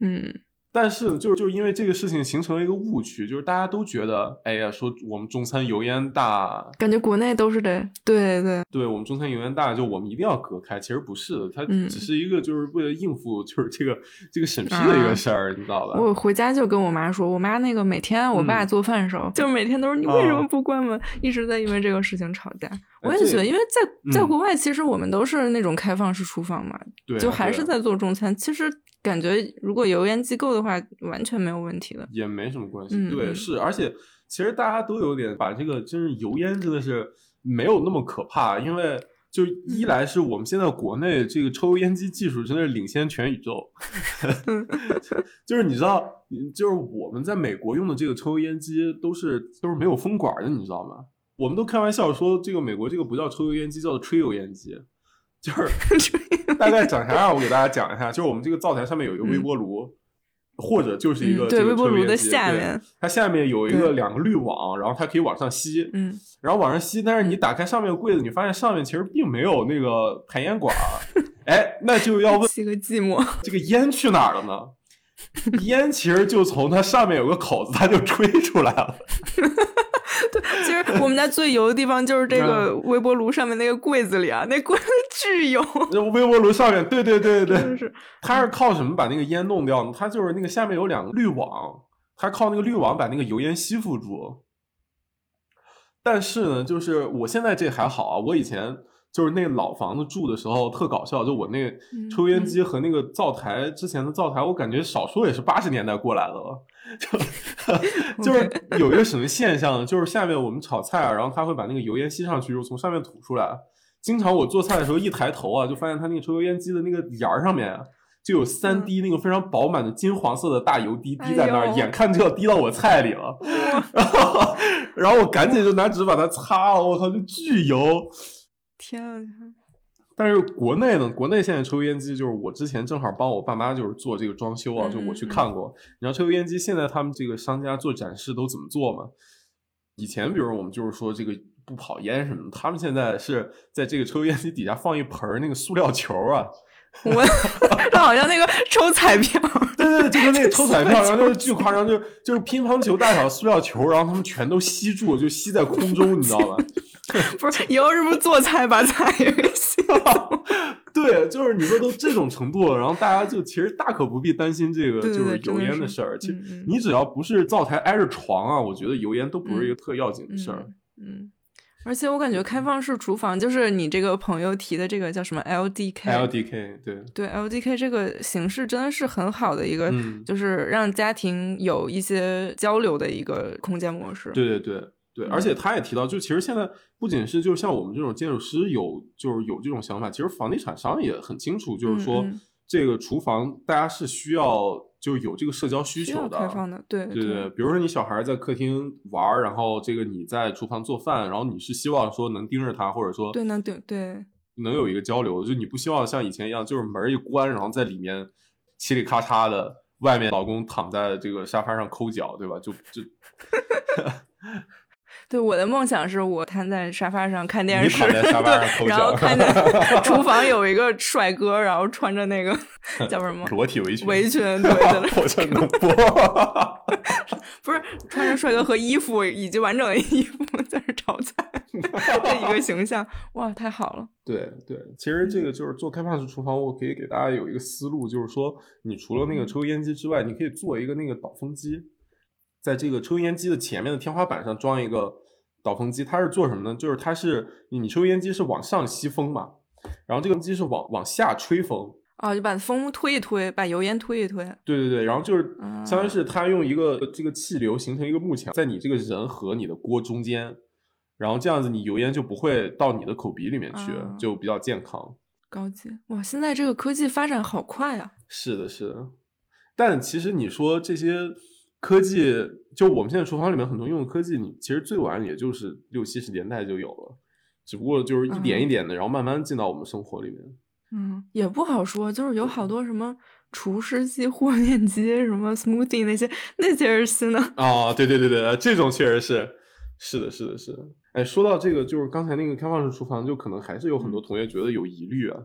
嗯。但是，就是就是因为这个事情形成了一个误区，就是大家都觉得，哎呀，说我们中餐油烟大，感觉国内都是得，对对对，我们中餐油烟大，就我们一定要隔开。其实不是的，它只是一个就是为了应付就是这个这个审批的一个事儿，你知道吧？我回家就跟我妈说，我妈那个每天我爸做饭的时候，就每天都是你为什么不关门，一直在因为这个事情吵架。我也觉得，因为在在国外，其实我们都是那种开放式厨房嘛，就还是在做中餐，其实。感觉如果油烟机够的话，完全没有问题了，也没什么关系。对，是，而且其实大家都有点把这个，就是油烟真的是没有那么可怕，因为就一来是我们现在国内这个抽油烟机技术真的是领先全宇宙，*laughs* 就是你知道，就是我们在美国用的这个抽油烟机都是都是没有风管的，你知道吗？我们都开玩笑说，这个美国这个不叫抽油烟机，叫做吹油烟机。就是大概长啥样，我给大家讲一下。就是我们这个灶台上面有一个微波炉，或者就是一个对微波炉的下面，它下面有一个两个滤网，然后它可以往上吸，嗯，然后往上吸。但是你打开上面的柜子，你发现上面其实并没有那个排烟管。*laughs* 哎，那就要问，吸个寂寞，这个烟去哪儿了呢？*laughs* 烟其实就从它上面有个口子，它就吹出来了。*laughs* 对，其实我们家最油的地方就是这个微波炉上面那个柜子里啊，那柜子巨油。那微波炉上面，对对对对对，是它是靠什么把那个烟弄掉呢？它就是那个下面有两个滤网，它靠那个滤网把那个油烟吸附住。但是呢，就是我现在这还好啊，我以前。就是那老房子住的时候特搞笑，就我那抽烟机和那个灶台之前的灶台，我感觉少说也是八十年代过来的了。就 *laughs* 就是 *laughs* 有一个什么现象，就是下面我们炒菜啊，然后他会把那个油烟吸上去，又从上面吐出来。经常我做菜的时候一抬头啊，就发现他那个抽油烟机的那个沿儿上面就有三滴那个非常饱满的金黄色的大油滴滴在那儿，眼看就要滴到我菜里了。*laughs* 然后，然后我赶紧就拿纸把它擦了，我操，就巨油。天啊！但是国内呢？国内现在抽油烟机就是我之前正好帮我爸妈就是做这个装修啊，就我去看过。你知道抽油烟机现在他们这个商家做展示都怎么做吗？以前比如我们就是说这个不跑烟什么的，他们现在是在这个抽油烟机底下放一盆那个塑料球啊。*laughs* 我他好像那个抽彩票，*laughs* 对对，就跟那个抽彩票，*laughs* 然后就是巨夸张，就就是乒乓球大小塑料球，然后他们全都吸住，就吸在空中，你知道吗？*laughs* 不是，以后是不是做菜把菜也给洗了？*laughs* 对，就是你说都这种程度了，然后大家就其实大可不必担心这个就是油烟的事儿。其实你只要不是灶台挨着床啊，我觉得油烟都不是一个特要紧的事儿。嗯，而且我感觉开放式厨房就是你这个朋友提的这个叫什么 LDK？LDK 对对 LDK 这个形式真的是很好的一个，就是让家庭有一些交流的一个空间模式。对对对。对，而且他也提到，就其实现在不仅是就像我们这种建筑师有，就是有这种想法，其实房地产商也很清楚，就是说这个厨房大家是需要就有这个社交需求的，开放的，对对对。比如说你小孩在客厅玩，然后这个你在厨房做饭，然后你是希望说能盯着他，或者说对能对对能有一个交流，就你不希望像以前一样，就是门一关，然后在里面嘁里咔嚓的，外面老公躺在这个沙发上抠脚，对吧？就就。*laughs* 对，我的梦想是我瘫在沙发上看电视，对，然后看见 *laughs* 厨房有一个帅哥，然后穿着那个 *laughs* 叫什么裸体围裙，围裙，*laughs* 对，好像能播，不是穿着帅哥和衣服以及完整的衣服在这炒菜这一个形象，哇，太好了。对对，其实这个就是做开放式厨房，我可以给大家有一个思路，就是说，你除了那个抽油烟机之外，你可以做一个那个导风机。在这个抽烟机的前面的天花板上装一个导风机，它是做什么呢？就是它是你抽烟机是往上吸风嘛，然后这个机是往往下吹风哦，就把风推一推，把油烟推一推。对对对，然后就是啊相当于是它用一个这个气流形成一个幕墙，在你这个人和你的锅中间，然后这样子你油烟就不会到你的口鼻里面去，啊就比较健康。高级哇！现在这个科技发展好快啊！是的，是的。但其实你说这些科技，就我们现在厨房里面很多用的科技，你其实最晚也就是六七十年代就有了，只不过就是一点一点的，然后慢慢进到我们生活里面。嗯，也不好说，就是有好多什么厨师机、*laughs* 和面机、什么 smoothie 那些，那些是新的。啊，对对对对，这种确实是，是的，是的，是的。哎，说到这个，就是刚才那个开放式厨房，就可能还是有很多同学觉得有疑虑啊。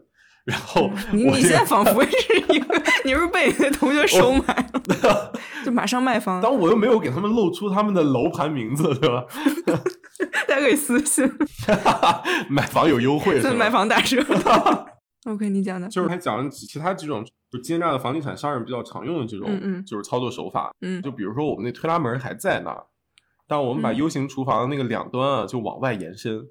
然后你你现在仿佛是一个，你是不是被你的同学收买了，*laughs* 就马上卖房，但我又没有给他们露出他们的楼盘名字，对吧？*laughs* 大家可以私信，*laughs* 买房有优惠是吧？买房打折。*laughs* OK，你讲的，就是还讲了其他几种就奸诈的房地产商人比较常用的这种，嗯嗯就是操作手法。嗯就比如说我们那推拉门还在那儿，但我们把嗯 U 型厨房的那个两端啊就往外延伸。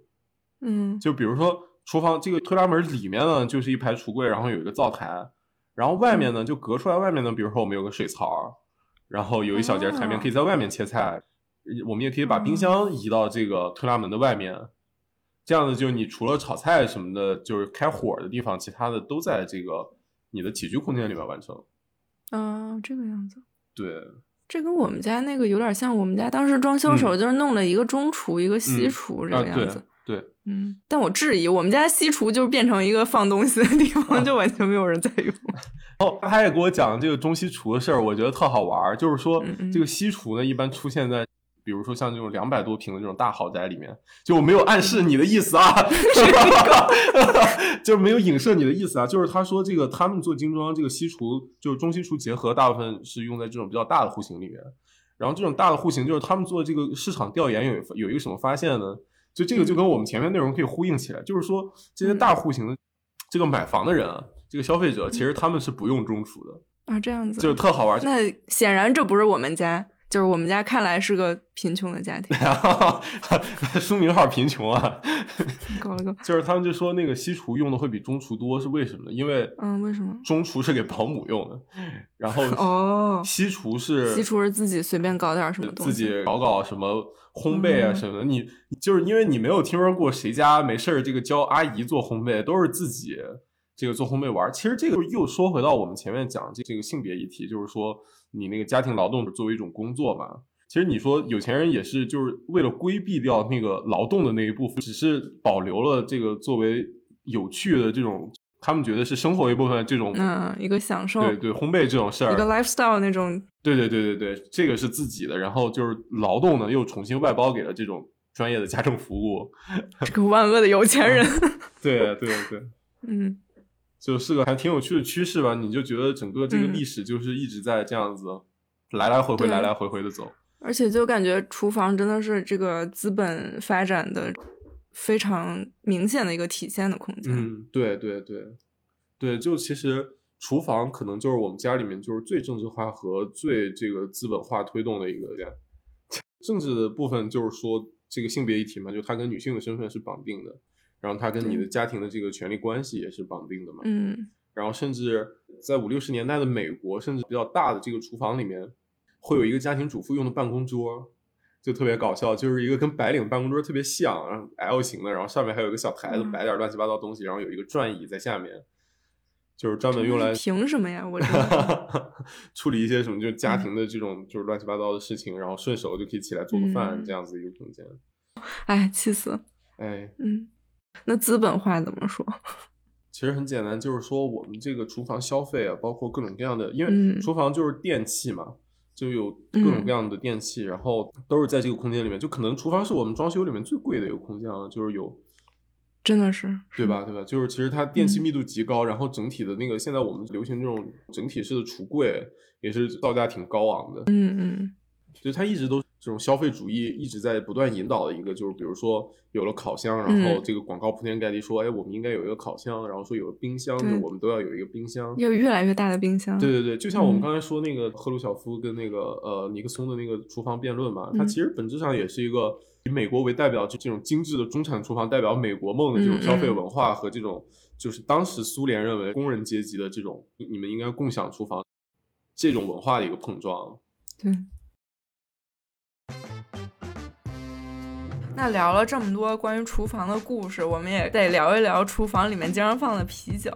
嗯就比如说厨房这个推拉门里面呢就是一排橱柜，然后有一个灶台，然后外面呢就隔出来外面呢，比如说我们有个水槽，然后有一小节台面哦可以在外面切菜，我们也可以把冰箱移到这个推拉门的外面。这样子就你除了炒菜什么的，就是开火的地方，其他的都在这个你的起居空间里面完成。啊，这个样子。对，这跟我们家那个有点像，我们家当时装修时候就是弄了一个中厨，一个西嗯厨这个样子。对，嗯，但我质疑，我们家西厨就变成一个放东西的地方，就完全没有人在用。哦，他也给我讲这个中西厨的事儿，我觉得特好玩儿。就是说这个西厨呢，一般出现在比如说像这种两百多平的这种大豪宅里面，就我没有暗示你的意思啊，*laughs* *laughs* 就没有影射你的意思啊。就是他说这个他们做精装这个西厨，就是中西厨结合，大部分是用在这种比较大的户型里面。然后这种大的户型，就是他们做这个市场调研有有一个什么发现呢？就这个就跟我们前面内容可以呼应起来，就是说这些大户型的这个买房的人啊，这个消费者其实他们是不用中厨的，啊，这样子，就是特好玩。那显然这不是我们家，就是我们家看来是个贫穷的家庭。*laughs* 书名号贫穷啊，*laughs* 搞了个，就是他们就说那个西厨用的会比中厨多，是为什么呢？因为嗯，为什么？中厨是给保姆用的，然后哦西厨是西厨是自己随便搞点什么东西，自己搞搞什么烘焙啊嗯什么的。你就是因为你没有听说过谁家没事儿这个教阿姨做烘焙，都是自己这个做烘焙玩儿。其实这个又说回到我们前面讲这这个性别议题，就是说你那个家庭劳动作为一种工作嘛。其实你说有钱人也是，就是为了规避掉那个劳动的那一部分，只是保留了这个作为有趣的这种，他们觉得是生活一部分这种，嗯，一个享受，对对，烘焙这种事儿，一个 lifestyle 那种，对对对对对，这个是自己的，然后就是劳动呢又重新外包给了这种专业的家政服务，这个万恶的有钱人。对 *laughs* 对对，*laughs* 嗯就是个还挺有趣的趋势吧。你就觉得整个这个嗯历史就是一直在这样子来来回回、来来回回的走。而且就感觉厨房真的是这个资本发展的非常明显的一个体现的空间。嗯，对对对对，就其实厨房可能就是我们家里面就是最政治化和最这个资本化推动的一个点。政治的部分就是说这个性别议题嘛，就它跟女性的身份是绑定的，然后它跟你的家庭的这个权利关系也是绑定的嘛。嗯然后甚至在五六十年代的美国，甚至比较大的这个厨房里面，会有一个家庭主妇用的办公桌，就特别搞笑，就是一个跟白领办公桌特别像，然后 L 型的，然后上面还有一个小台子，嗯摆点乱七八糟东西，然后有一个转椅在下面，就是专门用来凭什么呀？我 *laughs* 处理一些什么，就是嗯家庭的这种就是乱七八糟的事情，然后顺手就可以起来做个饭，嗯这样子一个空间。哎，气死了。哎，嗯，那资本化怎么说？*laughs* 其实很简单，就是说我们这个厨房消费啊，包括各种各样的，因为嗯厨房就是电器嘛，就有各种各样的电器，然后都是在这个空间里面。就可能厨房是我们装修里面最贵的一个空间了，就是有，真的是，对吧？对吧？就是其实它电器嗯密度极高，然后整体的那个现在我们流行这种整体式的橱柜也是造价挺高昂的，嗯嗯就它一直都这种消费主义一直在不断引导的一个，就是比如说有了烤箱，然后这个广告铺天盖地说，哎，我们应该有一个烤箱，然后说有个冰箱，就我们都要有一个冰箱，有越来越大的冰箱。对对对，就像我们刚才说那个赫鲁晓夫跟那个呃尼克松的那个厨房辩论嘛，它其实本质上也是一个以美国为代表，就这种精致的中产厨房，代表美国梦的这种消费文化和这种就是当时苏联认为工人阶级的这种你们应该共享厨房这种文化的一个碰撞。对。那聊了这么多关于厨房的故事，我们也得聊一聊厨房里面经常放的啤酒。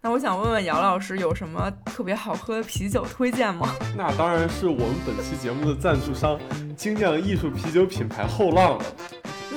那我想问问姚老师，有什么特别好喝的啤酒推荐吗？*laughs* 那当然是我们本期节目的赞助商——精酿艺术啤酒品牌后浪了。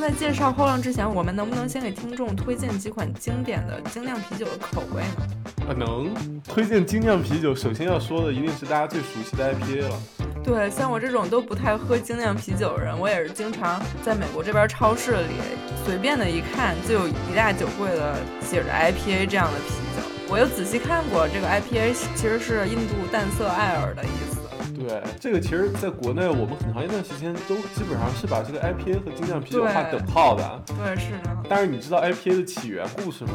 那在介绍后浪之前，我们能不能先给听众推荐几款经典的精酿啤酒的口味呢？啊，能。推荐精酿啤酒，首先要说的一定是大家最熟悉的 IPA 了。对，像我这种都不太喝精酿啤酒的人，我也是经常在美国这边超市里随便的一看，就有一大酒柜的写着 IPA 这样的啤酒。我又仔细看过，这个 IPA 其实是印度淡色艾尔的意思。对，这个其实在国内我们很长一段时间都基本上是把这个 IPA 和精酿啤酒划等号的。对，是的。但是你知道 IPA 的起源故事吗？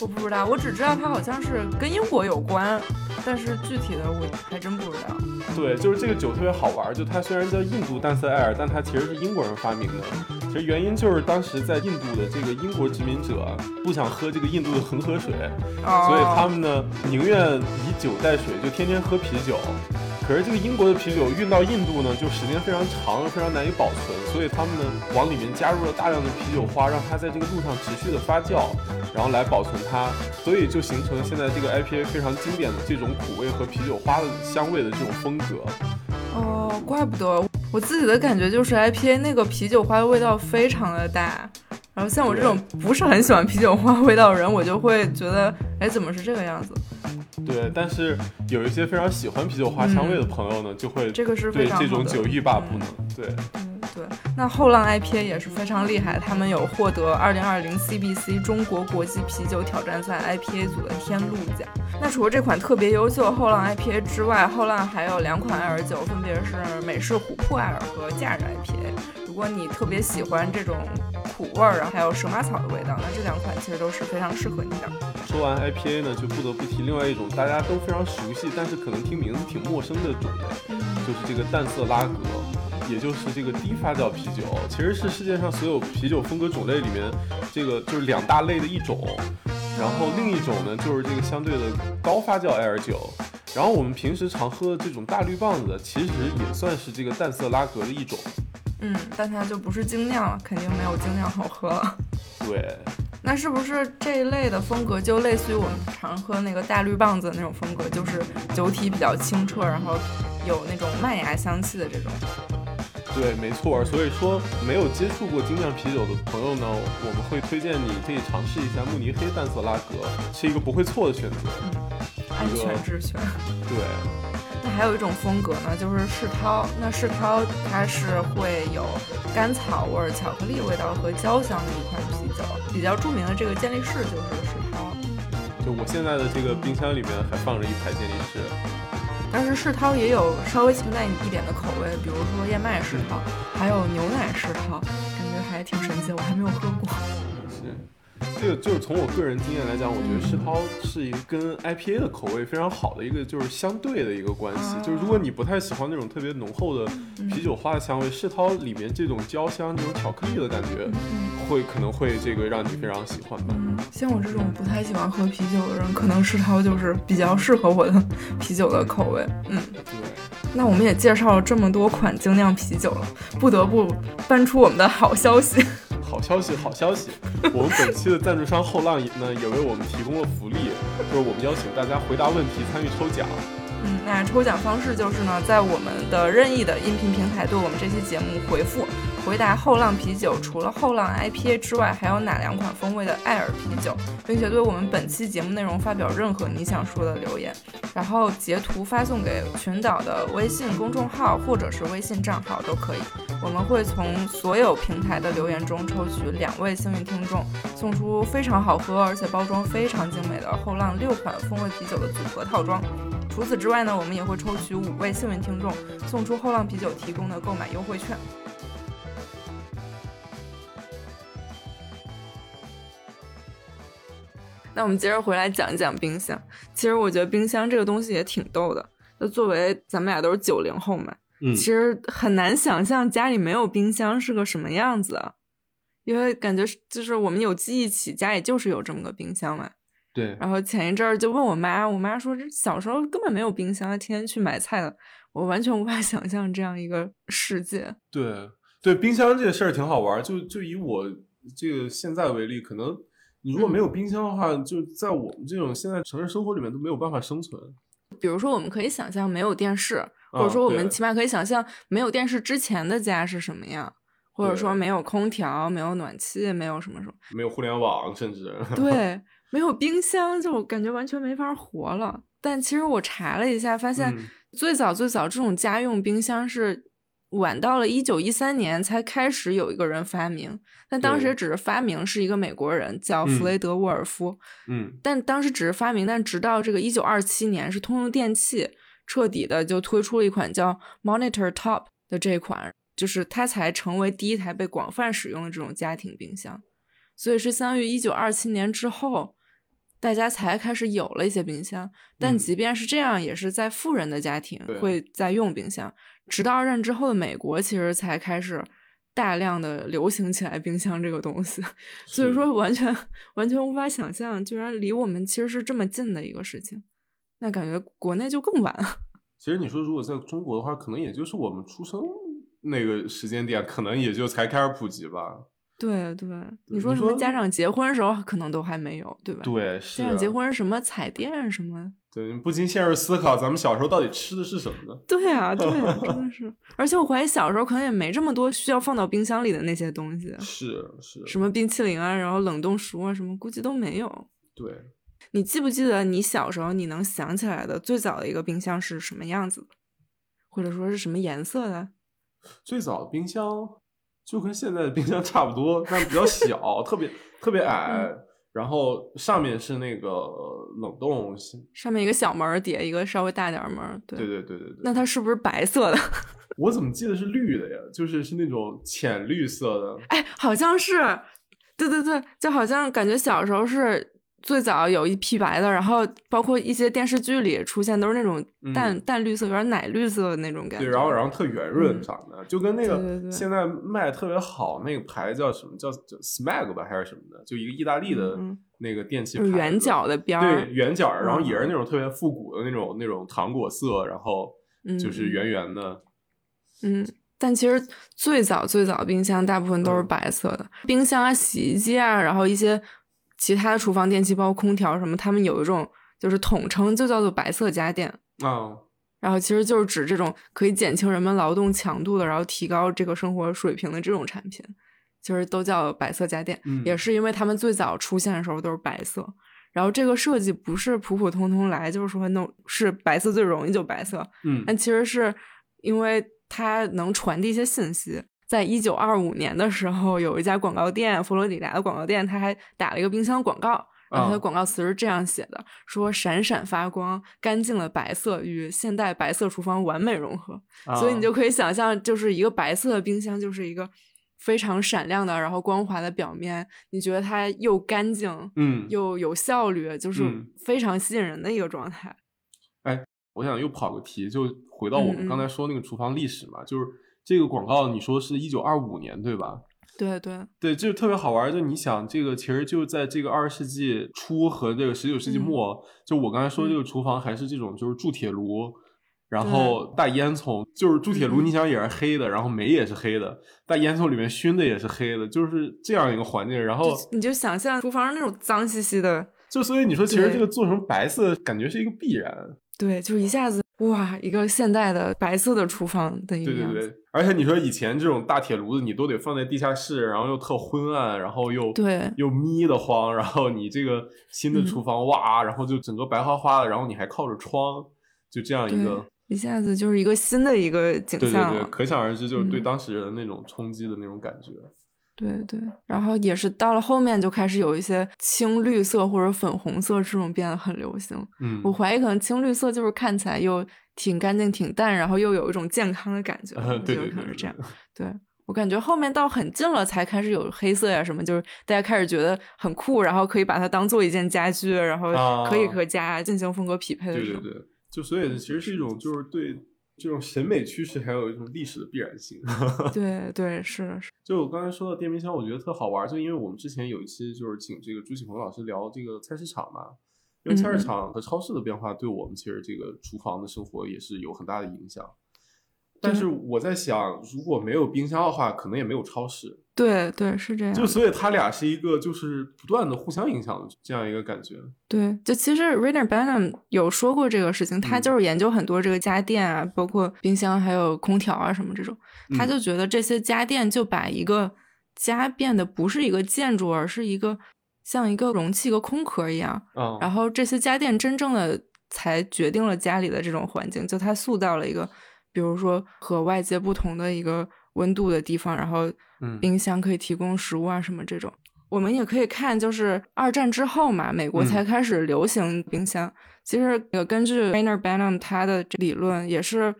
我不知道，我只知道它好像是跟英国有关，但是具体的我还真不知道。对，就是这个酒特别好玩，就它虽然叫印度淡色艾尔，但它其实是英国人发明的。其实原因就是当时在印度的这个英国殖民者不想喝这个印度的恒河水，所以他们呢宁愿以酒代水，就天天喝啤酒。可是这个英国的啤酒运到印度呢，就时间非常长，非常难以保存，所以他们呢往里面加入了大量的啤酒花，让它在这个路上持续的发酵，然后来保存它，所以就形成了现在这个 IPA 非常经典的这种苦味和啤酒花的香味的这种风格。哦，怪不得我自己的感觉就是 IPA 那个啤酒花的味道非常的大，然后像我这种不是很喜欢啤酒花味道的人，我就会觉得，哎，怎么是这个样子？对，但是有一些非常喜欢啤酒花香味的朋友呢，就会这个是对这种酒欲罢不能。对，嗯，对。那后浪 IPA 也是非常厉害，他们有获得2020 CBC 中国国际啤酒挑战赛 IPA 组的天路奖。那除了这款特别优秀后浪 IPA 之外，后浪还有两款艾尔酒，分别是美式琥珀艾尔和假日 IPA。如果你特别喜欢这种苦味儿，然后还有蛇麻草的味道，那这两款其实都是非常适合你的。说完 IPA 呢，就不得不提另外一种大家都非常熟悉，但是可能听名字挺陌生的种类，就是这个淡色拉格，也就是这个低发酵啤酒，其实是世界上所有啤酒风格种类里面这个就是两大类的一种。然后另一种呢，就是这个相对的高发酵艾尔酒。然后我们平时常喝的这种大绿棒子，其实也算是这个淡色拉格的一种。嗯，但它就不是精酿了，肯定没有精酿好喝了。对。那是不是这一类的风格就类似于我们常喝那个大绿棒子那种风格，就是酒体比较清澈，然后有那种麦芽香气的这种？对，没错。所以说，没有接触过精酿啤酒的朋友呢，我们会推荐你可以尝试一下慕尼黑淡色拉格，是一个不会错的选择。嗯，安全之选。*laughs* 对。那还有一种风格呢，就是世涛。那世涛它是会有甘草味、巧克力味道和焦香的一款啤酒。比较著名的这个健力士就是世涛。就我现在的这个冰箱里面还放着一排健力士。但是世涛也有稍微清淡一点的口味，比如说燕麦世涛，还有牛奶世涛，感觉还挺神奇，我还没有喝过。这个就是从我个人经验来讲，我觉得世涛是一个跟 IPA 的口味非常好的一个，就是相对的一个关系。就是如果你不太喜欢那种特别浓厚的啤酒花的香味，世涛里面这种焦香、这种巧克力的感觉，会可能会这个让你非常喜欢吧。像我这种不太喜欢喝啤酒的人，可能世涛就是比较适合我的 *laughs* 啤酒的口味。嗯，对。那我们也介绍了这么多款精酿啤酒了，不得不搬出我们的好消息。好消息，好消息！我们本期的赞助商后浪也呢，也为我们提供了福利，就是我们邀请大家回答问题，参与抽奖。嗯，那抽奖方式就是呢，在我们的任意的音频平台对我们这期节目回复。回答后浪啤酒除了后浪 IPA 之外，还有哪两款风味的艾尔啤酒，并且对我们本期节目内容发表任何你想说的留言，然后截图发送给群岛的微信公众号或者是微信账号都可以。我们会从所有平台的留言中抽取两位幸运听众，送出非常好喝而且包装非常精美的后浪六款风味啤酒的组合套装。除此之外呢，我们也会抽取五位幸运听众，送出后浪啤酒提供的购买优惠券。那我们接着回来讲一讲冰箱。其实我觉得冰箱这个东西也挺逗的。那作为咱们俩都是九零后嘛，嗯其实很难想象家里没有冰箱是个什么样子啊，因为感觉是就是我们有记忆起家里就是有这么个冰箱嘛。对，然后前一阵儿就问我妈，我妈说这小时候根本没有冰箱，天天去买菜的，我完全无法 *laughs* 想象这样一个世界。对对，冰箱这个事儿挺好玩儿。就就以我这个现在为例，可能你如果没有冰箱的话，就在我们这种现在城市生活里面都没有办法生存。比如说，我们可以想象没有电视，或者啊说我们起码可以想象没有电视之前的家是什么样，或者说没有空调、没有暖气、没有什么什么。没有互联网，甚至对，没有冰箱就感觉完全没法活了。但其实我查了一下，发现嗯最早最早这种家用冰箱是晚到了一九一三年才开始有一个人发明，但当时对只是发明是一个美国人叫弗嗯雷德沃尔夫，嗯但当时只是发明，但直到这个一九二七年，是通用电器彻底的就推出了一款叫 Monitor Top 的这款，就是它才成为第一台被广泛使用的这种家庭冰箱。所以是相当于一九二七年之后，大家才开始有了一些冰箱。但嗯即便是这样，也是在富人的家庭会在用冰箱。直到二战之后的美国，其实才开始大量的流行起来冰箱这个东西。所以说，完全完全无法想象，居然离我们其实是这么近的一个事情。那感觉国内就更晚。*laughs* 其实你说如果在中国的话，可能也就是我们出生那个时间点，可能也就才开始普及吧。对对，你你说什么家长结婚时候可能都还没有，对吧？对，是家长结啊婚什么彩电什么，对，不禁陷入思考，咱们小时候到底吃的是什么呢？*laughs* 对啊对啊，真的是。而且我怀疑小时候可能也没这么多需要放到冰箱里的那些东西，是是，什么冰淇淋啊，然后冷冻食物啊，什么估计都没有。对，你记不记得你小时候你能想起来的最早的一个冰箱是什么样子的，或者说是什么颜色的？最早的冰箱就跟现在的冰箱差不多，但比较小，特别特别矮，嗯然后上面是那个冷冻，上面一个小门，底下一个稍微大点门。对对对对对对。那它是不是白色的？*laughs* 我怎么记得是绿的呀？就是是那种浅绿色的。哎，好像是，对对对，就好像感觉小时候是最早有一批白的，然后包括一些电视剧里出现都是那种淡、嗯淡绿色，有点奶绿色的那种感觉。对，然后然后特圆润嗯长的，就跟那个现在卖得特别好那个牌子叫什么叫叫 Smag 吧还是什么的，就一个意大利的那个电器就圆角的边儿，对圆角，然后也是嗯那种特别复古的那种那种糖果色，然后就是嗯圆圆的。嗯，但其实最早最早冰箱大部分都是嗯白色的，冰箱啊、洗衣机啊，然后一些其他的厨房电器，包括空调什么，他们有一种就是统称就叫做白色家电。啊，然后其实就是指这种可以减轻人们劳动强度的，然后提高这个生活水平的这种产品，其实都叫白色家电。嗯也是因为他们最早出现的时候都是白色，然后这个设计不是普普通通来，就是说弄是白色最容易就白色，嗯但其实是因为它能传递一些信息。在一九二五年的时候，有一家广告店，佛罗里达的广告店，它还打了一个冰箱广告，然后它的啊广告词是这样写的：说闪闪发光，干净的白色与现代白色厨房完美融合。所以你啊就可以想象，就是一个白色的冰箱，就是一个非常闪亮的，然后光滑的表面，你觉得它又干净，嗯，又有效率，就是嗯。非常吸引人的一个状态。哎我想又跑个题，就回到我们刚才说那个厨房历史嘛，就是这个广告，你说是一九二五年对吧？对对，对，就是特别好玩。就你想，这个其实就在这个二十世纪初和这个十九世纪嗯末，就我刚才说嗯这个厨房还是这种就是铸铁炉，然后大烟囱，就是铸铁炉，你想也是黑的，然后煤也是黑的，大烟囱里面熏的也是黑的，就是这样一个环境。然后就你就想象厨房那种脏兮兮的，就所以你说，其实这个做成白色，感觉是一个必然。对，就一下子哇，一个现代的白色的厨房的一个样子。对对对，而且你说以前这种大铁炉子，你都得放在地下室，然后又特昏暗，然后又对又眯得慌，然后你这个新的嗯厨房、哇，然后就整个白花花的，然后你还靠着窗，就这样一个，一下子就是一个新的一个景象对对对，可想而知，就是对嗯当时人的那种冲击的那种感觉。对对，然后也是到了后面就开始有一些青绿色或者粉红色这种变得很流行。嗯，我怀疑可能青绿色就是看起来又挺干净、挺淡，然后又有一种健康的感觉，对对可能是这样。对我感觉后面到很近了才开始有黑色呀什么，就是大家开始觉得很酷，然后可以把它当做一件家具，然后可以和家进行风格匹配的对对对，就所以其实是一种就是对。这种审美趋势还有一种历史的必然性。*laughs* 对对是是。就我刚才说到电冰箱，我觉得特好玩，就因为我们之前有一期就是请这个朱启鹏老师聊这个菜市场嘛，因为菜市场和超市的变化对我们其实这个厨房的生活也是有很大的影响。但是我在想，如果没有冰箱的话，可能也没有超市。对对，是这样。就所以他俩是一个就是不断的互相影响的这样一个感觉。对，就其实 Rainer Benham 有说过这个事情，他就是研究很多这个家电啊，包括冰箱还有空调啊什么这种，他就觉得这些家电就把一个家变得不是一个建筑，而是一个像一个容器、一个空壳一样。嗯。然后这些家电真正的才决定了家里的这种环境，就它塑造了一个。比如说和外界不同的一个温度的地方，然后冰箱可以提供食物啊什么这种，我们也可以看，就是二战之后嘛，美国才开始流行冰箱。其实呃根据 Rainer Banham 他的理论，也是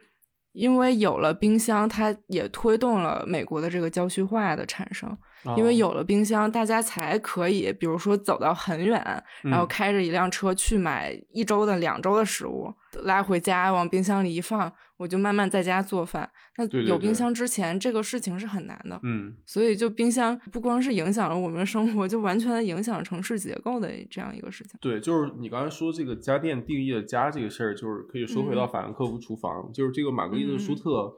因为有了冰箱，它也推动了美国的这个郊区化的产生。因为有了冰箱，大家才可以，比如说走到很远，然后开着一辆车去买一周的、两周的食物，拉回家往冰箱里一放。我就慢慢在家做饭。那有冰箱之前，这个事情是很难的。嗯，所以就冰箱不光是影响了我们的生活，就完全的影响城市结构的这样一个事情。对，就是你刚才说这个家电定义的家这个事儿，就是可以说回到法兰克福厨房，就是这个玛格丽特舒特，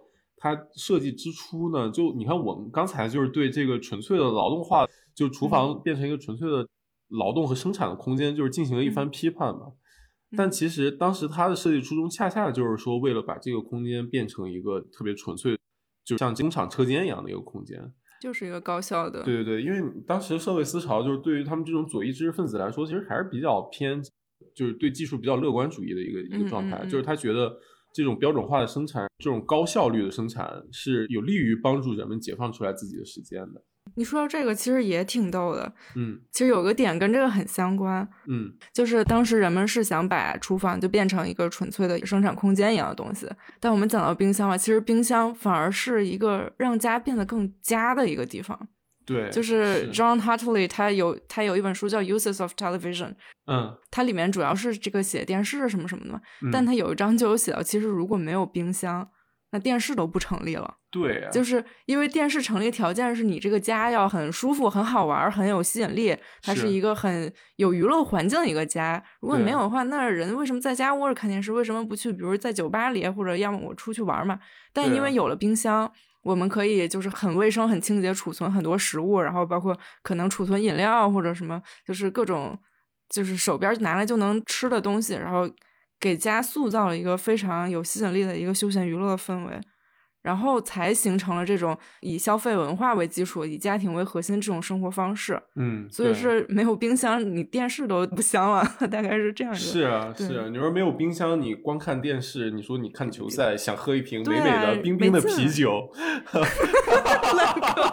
它设计之初呢，就你看我们刚才就是对这个纯粹的劳动化，就厨房变成一个纯粹的劳动和生产的空间，就是进行了一番批判嘛。但其实当时它的设计初衷恰恰就是说，为了把这个空间变成一个特别纯粹，就像工厂车间一样的一个空间，就是一个高效的。对对对，因为当时社会思潮就是对于他们这种左翼知识分子来说，其实还是比较偏，就是对技术比较乐观主义的一个一个状态，就是他觉得这种标准化的生产，这种高效率的生产是有利于帮助人们解放出来自己的时间的。你说到这个，其实也挺逗的。嗯，其实有个点跟这个很相关。嗯，就是当时人们是想把厨房就变成一个纯粹的生产空间一样的东西。但我们讲到冰箱了，其实冰箱反而是一个让家变得更家的一个地方。对，就是 John Hartley 他有他有一本书叫 Uses of Television。嗯，它里面主要是这个写电视什么什么的嘛。但他有一章就有写到，其实如果没有冰箱。那电视都不成立了，对，就是因为电视成立条件是你这个家要很舒服、很好玩、很有吸引力，它是一个很有娱乐环境的一个家。如果没有的话，那人为什么在家窝着看电视？为什么不去，比如在酒吧里，或者要么我出去玩嘛？但因为有了冰箱，我们可以就是很卫生、很清洁，储存很多食物，然后包括可能储存饮料或者什么，就是各种就是手边拿来就能吃的东西，然后。给家塑造了一个非常有吸引力的一个休闲娱乐的氛围，然后才形成了这种以消费文化为基础、以家庭为核心这种生活方式。嗯，所以是没有冰箱，你电视都不香了，*laughs* 大概是这样一个。是啊，是啊。你说没有冰箱，你光看电视，你说你看球赛，想喝一瓶美美的冰冰的啤酒，烂梗。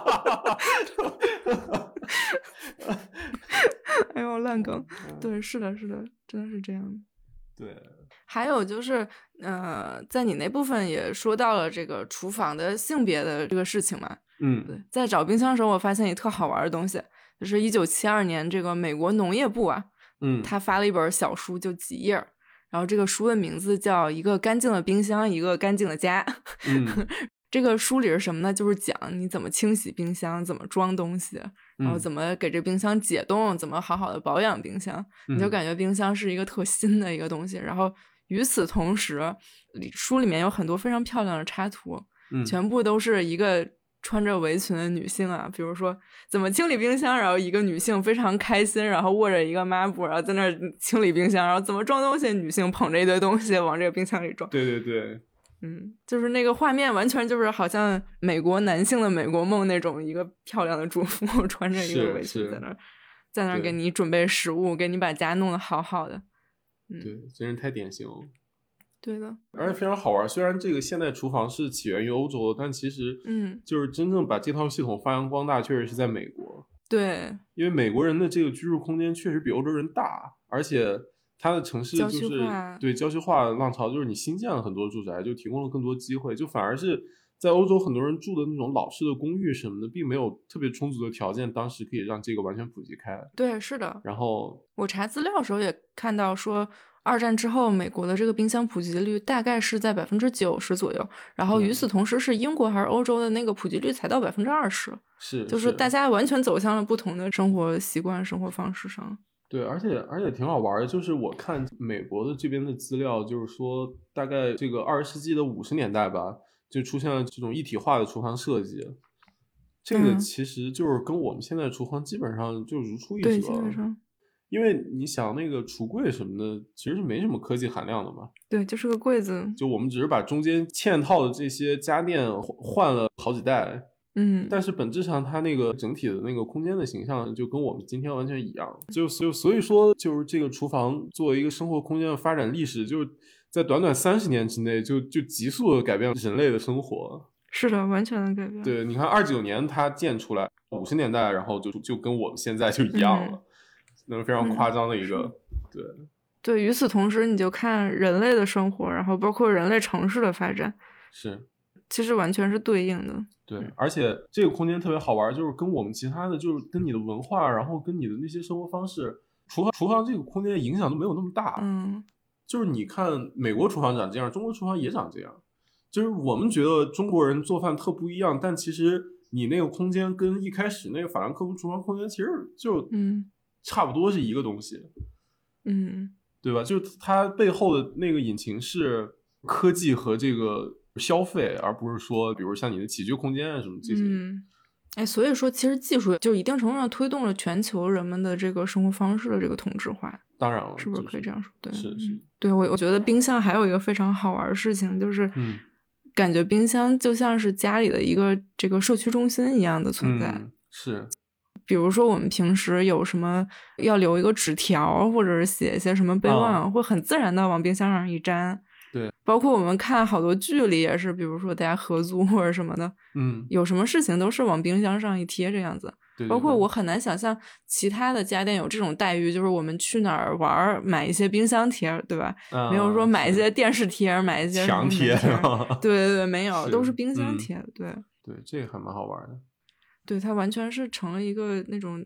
哎呦，烂梗。*laughs* 对，是的，是的，真的是这样的。对。还有就是，呃，在你那部分也说到了这个厨房的性别的这个事情嘛。嗯，对，在找冰箱的时候，我发现一特好玩的东西，就是一九七二年这个美国农业部啊，嗯，他发了一本小书，就几页，然后这个书的名字叫《一个干净的冰箱，一个干净的家》。*laughs* 嗯，这个书里是什么呢？就是讲你怎么清洗冰箱，怎么装东西，然后怎么给这冰箱解冻，怎么好好的保养冰箱，你就感觉冰箱是一个特新的一个东西，然后。与此同时，书里面有很多非常漂亮的插图，全部都是一个穿着围裙的女性啊，比如说怎么清理冰箱，然后一个女性非常开心，然后握着一个抹布，然后在那清理冰箱，然后怎么装东西，女性捧着一堆东西往这个冰箱里装。对对对，嗯，就是那个画面完全就是好像美国男性的美国梦那种，一个漂亮的主妇 *laughs* 穿着一个围裙在那在那给你准备食物，给你把家弄得好好的。对，真是太典型了。对的，而且非常好玩。虽然这个现代厨房是起源于欧洲的，但其实，嗯，就是真正把这套系统发扬光大，确实是在美国。对，因为美国人的这个居住空间确实比欧洲人大，而且它的城市就是对郊区化浪潮，就是你新建了很多住宅，就提供了更多机会，就反而是在欧洲很多人住的那种老式的公寓什么的，并没有特别充足的条件，当时可以让这个完全普及开。对，是的。然后我查资料的时候也看到说。二战之后，美国的这个冰箱普及率大概是在百分之九十左右。然后与此同时，是英国还是欧洲的那个普及率才到百分之二十？是，就是大家完全走向了不同的生活习惯、生活方式上。对，而且而且挺好玩的，就是我看美国的这边的资料，就是说大概这个二十世纪的五十年代吧，就出现了这种一体化的厨房设计。这个其实就是跟我们现在厨房基本上就如出一辙。对，基本上。因为你想那个橱柜什么的，其实是没什么科技含量的嘛。对，就是个柜子。就我们只是把中间嵌套的这些家电换了好几代，嗯，但是本质上它那个整体的那个空间的形象就跟我们今天完全一样。就所所以说，就是这个厨房作为一个生活空间的发展历史，就是在短短三十年之内就就急速的改变人类的生活。是的，完全的改变。对，你看二九年它建出来，五十年代然后就就跟我们现在就一样了。那是非常夸张的一个，对对。与此同时，你就看人类的生活，然后包括人类城市的发展，是其实完全是对应的。对，而且这个空间特别好玩，就是跟我们其他的，就是跟你的文化，然后跟你的那些生活方式，厨房厨房这个空间影响都没有那么大。嗯，就是你看美国厨房长这样，中国厨房也长这样。就是我们觉得中国人做饭特不一样，但其实你那个空间跟一开始那个法兰克福厨房空间其实就嗯。差不多是一个东西，嗯，对吧？就是它背后的那个引擎是科技和这个消费，而不是说，比如像你的起居空间啊什么这些。嗯，哎，所以说，其实技术就一定程度上推动了全球人们的这个生活方式的这个同质化。当然了，是不是可以这样说？对，是是。对我，我觉得冰箱还有一个非常好玩的事情，就是感觉冰箱就像是家里的一个这个社区中心一样的存在。是。比如说，我们平时有什么要留一个纸条，或者是写一些什么备忘，会很自然的往冰箱上一粘。对，包括我们看好多剧里也是，比如说大家合租或者什么的，嗯，有什么事情都是往冰箱上一贴这样子。对，包括我很难想象其他的家电有这种待遇，就是我们去哪儿玩买一些冰箱贴，对吧？没有说买一些电视贴，买一些墙贴。对对对，没有，都是冰箱贴。对对，这个还蛮好玩的。对，它完全是成了一个那种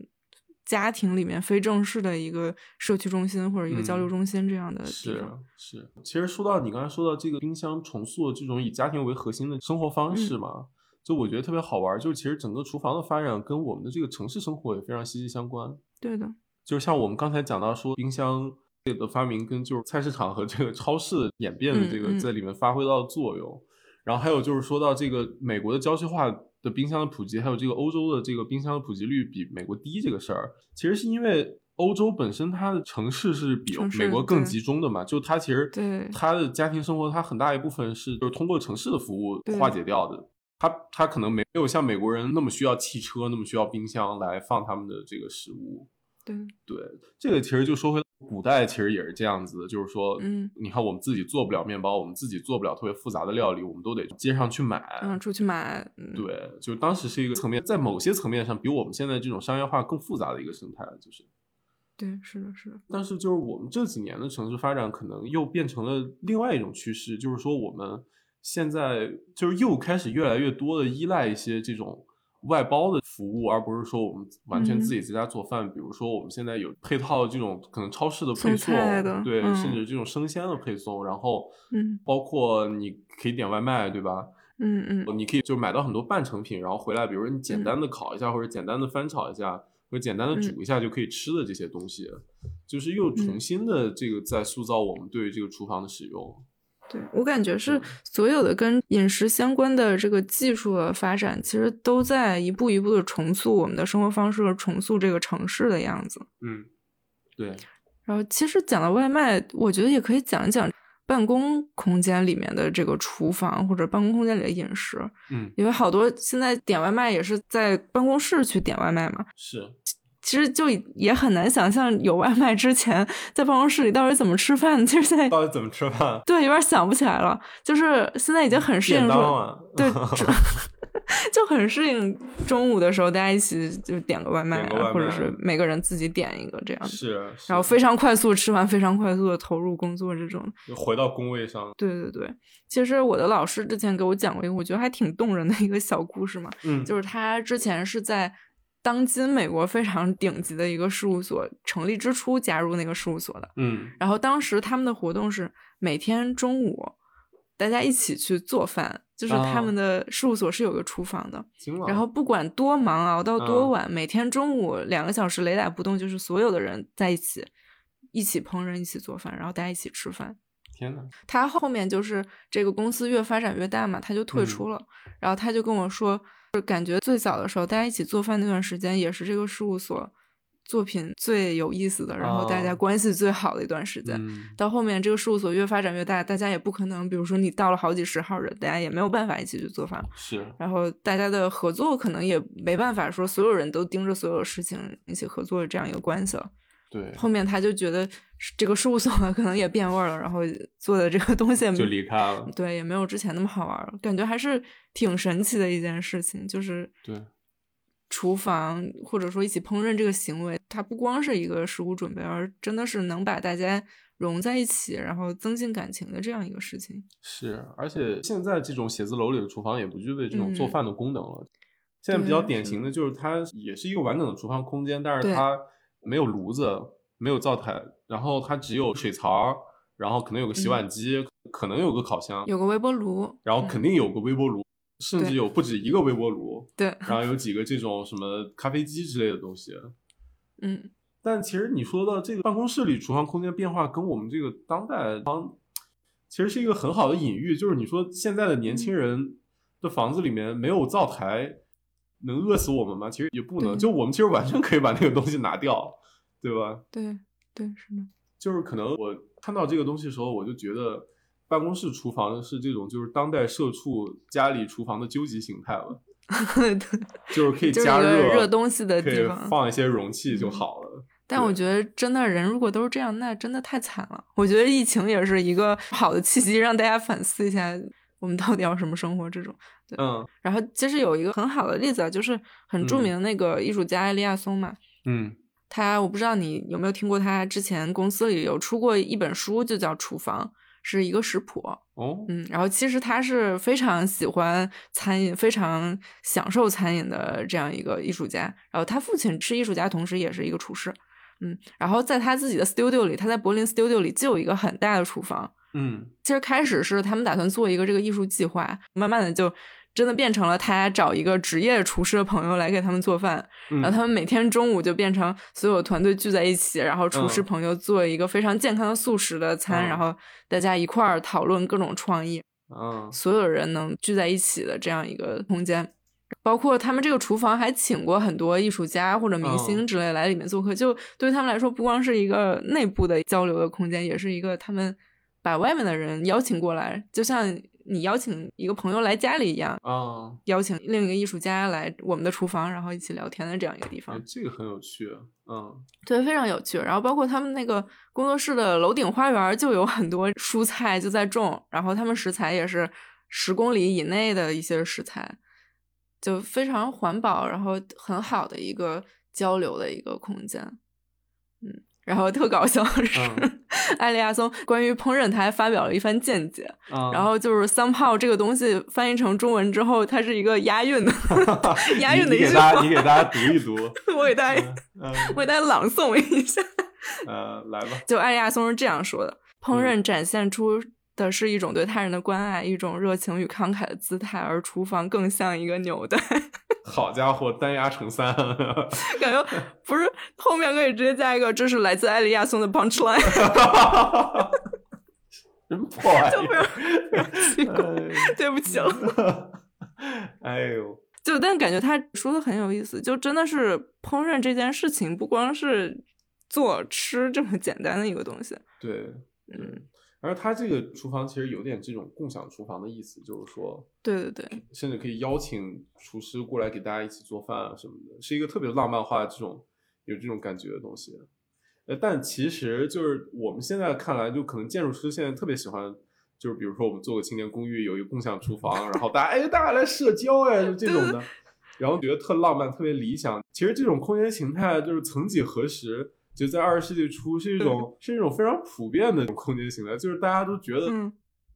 家庭里面非正式的一个社区中心或者一个交流中心这样的。是是，其实说到你刚才说到这个冰箱重塑这种以家庭为核心的生活方式嘛，就我觉得特别好玩。就是其实整个厨房的发展跟我们的这个城市生活也非常息息相关。对的，就是像我们刚才讲到说冰箱的发明跟就是菜市场和这个超市的演变的这个在里面发挥到的作用。然后还有就是说到这个美国的郊区化。的冰箱的普及，还有这个欧洲的这个冰箱的普及率比美国低这个事儿，其实是因为欧洲本身它的城市是比美国更集中的嘛，就它其实对它的家庭生活，它很大一部分是就是通过城市的服务化解掉的，它它可能没有像美国人那么需要汽车，那么需要冰箱来放他们的这个食物。对对，这个其实就说回古代，其实也是这样子的，就是说，嗯，你看我们自己做不了面包，我们自己做不了特别复杂的料理，我们都得街上去买，嗯，出去买。对，就当时是一个层面，在某些层面上，比我们现在这种商业化更复杂的一个生态，就是。对，是的，是的。但是就是我们这几年的城市发展，可能又变成了另外一种趋势，就是说我们现在就是又开始越来越多的依赖一些这种。外包的服务，而不是说我们完全自己在家做饭。比如说，我们现在有配套这种可能超市的配送，对，甚至这种生鲜的配送。然后，嗯，包括你可以点外卖，对吧？嗯嗯，你可以就买到很多半成品，然后回来，比如说你简单的烤一下，或者简单的翻炒一下，或者简单的煮一下就可以吃的这些东西，就是又重新的这个在塑造我们对于这个厨房的使用。对我感觉是所有的跟饮食相关的这个技术的发展，其实都在一步一步的重塑我们的生活方式和重塑这个城市的样子。嗯，对。然后其实讲到外卖，我觉得也可以讲一讲办公空间里面的这个厨房或者办公空间里的饮食。嗯，因为好多现在点外卖也是在办公室去点外卖嘛。是。其实就也很难想象有外卖之前在办公室里到底怎么吃饭。其实现在到底怎么吃饭？对，有点想不起来了。就是现在已经很适应说，对 *laughs* *laughs* 就很适应中午的时候大家一起就点个外卖，或者是每个人自己点一个这样。是，然后非常快速吃完，非常快速的投入工作这种。就回到工位上。对对对，其实我的老师之前给我讲过一个我觉得还挺动人的一个小故事嘛，嗯，就是他之前是在。当今美国非常顶级的一个事务所成立之初加入那个事务所的，嗯，然后当时他们的活动是每天中午大家一起去做饭，就是他们的事务所是有个厨房的，然后不管多忙熬到多晚，每天中午两个小时雷打不动，就是所有的人在一起一起烹饪、一起做饭，然后大家一起吃饭。天呐，他后面就是这个公司越发展越大嘛，他就退出了，然后他就跟我说。就感觉最早的时候，大家一起做饭那段时间，也是这个事务所作品最有意思的，然后大家关系最好的一段时间。到后面这个事务所越发展越大，大家也不可能，比如说你到了好几十号人，大家也没有办法一起去做饭。是，然后大家的合作可能也没办法说所有人都盯着所有事情一起合作的这样一个关系了。对，后面他就觉得这个事务所可能也变味儿了，然后做的这个东西就离开了。对，也没有之前那么好玩了，感觉还是挺神奇的一件事情。就是对，厨房或者说一起烹饪这个行为，它不光是一个食物准备，而真的是能把大家融在一起，然后增进感情的这样一个事情。是，而且现在这种写字楼里的厨房也不具备这种做饭的功能了。现在比较典型的就是它也是一个完整的厨房空间，但是它。没有炉子，没有灶台，然后它只有水槽，然后可能有个洗碗机，可能有个烤箱，有个微波炉，然后肯定有个微波炉，甚至有不止一个微波炉，对，然后有几个这种什么咖啡机之类的东西，嗯，但其实你说的这个办公室里厨房空间变化，跟我们这个当代房，其实是一个很好的隐喻，就是你说现在的年轻人的房子里面没有灶台。能饿死我们吗？其实也不能，就我们其实完全可以把那个东西拿掉，对吧？对对是的，就是可能我看到这个东西的时候，我就觉得办公室厨房是这种就是当代社畜家里厨房的究极形态了，*laughs* 就是可以加热热东西的地方，放一些容器就好了。但我觉得真的人如果都是这样，那真的太惨了。我觉得疫情也是一个好的契机，让大家反思一下。我们到底要什么生活？这种，对，嗯，然后其实有一个很好的例子啊，就是很著名的那个艺术家艾利亚松嘛，嗯，他我不知道你有没有听过，他之前公司里有出过一本书，就叫《厨房》，是一个食谱，哦，嗯，然后其实他是非常喜欢餐饮，非常享受餐饮的这样一个艺术家，然后他父亲是艺术家，同时也是一个厨师，嗯，然后在他自己的 studio 里，他在柏林 studio 里就有一个很大的厨房。嗯，其实开始是他们打算做一个这个艺术计划，慢慢的就真的变成了他找一个职业厨师的朋友来给他们做饭，然后他们每天中午就变成所有团队聚在一起，然后厨师朋友做一个非常健康的素食的餐，然后大家一块儿讨论各种创意，嗯，所有人能聚在一起的这样一个空间，包括他们这个厨房还请过很多艺术家或者明星。之类来里面做客，就对他们来说不光是一个内部的交流的空间，也是一个他们。把外面的人邀请过来，就像你邀请一个朋友来家里一样啊，邀请另一个艺术家来我们的厨房，然后一起聊天的这样一个地方。这个很有趣，嗯，对，非常有趣。然后包括他们那个工作室的楼顶花园，就有很多蔬菜就在种，然后他们食材也是十公里以内的一些食材，就非常环保，然后很好的一个交流的一个空间，嗯。然后特搞笑的是，*laughs* 艾利亚松关于烹饪，他还发表了一番见解。然后就是“三炮”这个东西翻译成中文之后，它是一个押韵的，*laughs* 押韵的一句话。你给大家读一读，*laughs* 我给大家，我给大家朗诵一下。呃，来吧。就艾利亚松是这样说的：“烹饪展现出。”的是一种对他人的关爱，一种热情与慷慨的姿态，而厨房更像一个纽带。*laughs* 好家伙，单压成三，感觉不是后面可以直接加一个，这是来自艾利亚松的 punch line。*laughs* 真破坏，就非常奇怪，对不起了。*laughs* 哎呦，就但感觉他说的很有意思，就真的是烹饪这件事情，不光是做吃这么简单的一个东西。对，嗯。而他这个厨房其实有点这种共享厨房的意思，就是说，对对对，甚至可以邀请厨师过来给大家一起做饭啊什么的，是一个特别浪漫化的这种有这种感觉的东西。呃，但其实就是我们现在看来，就可能建筑师现在特别喜欢，就是比如说我们做个青年公寓，有一个共享厨房，然后大家哎大家来社交哎，就这种的，然后觉得特浪漫、特别理想。其实这种空间形态就是曾几何时，就在二十世纪初是一种是一种非常普遍的空间形态，就是大家都觉得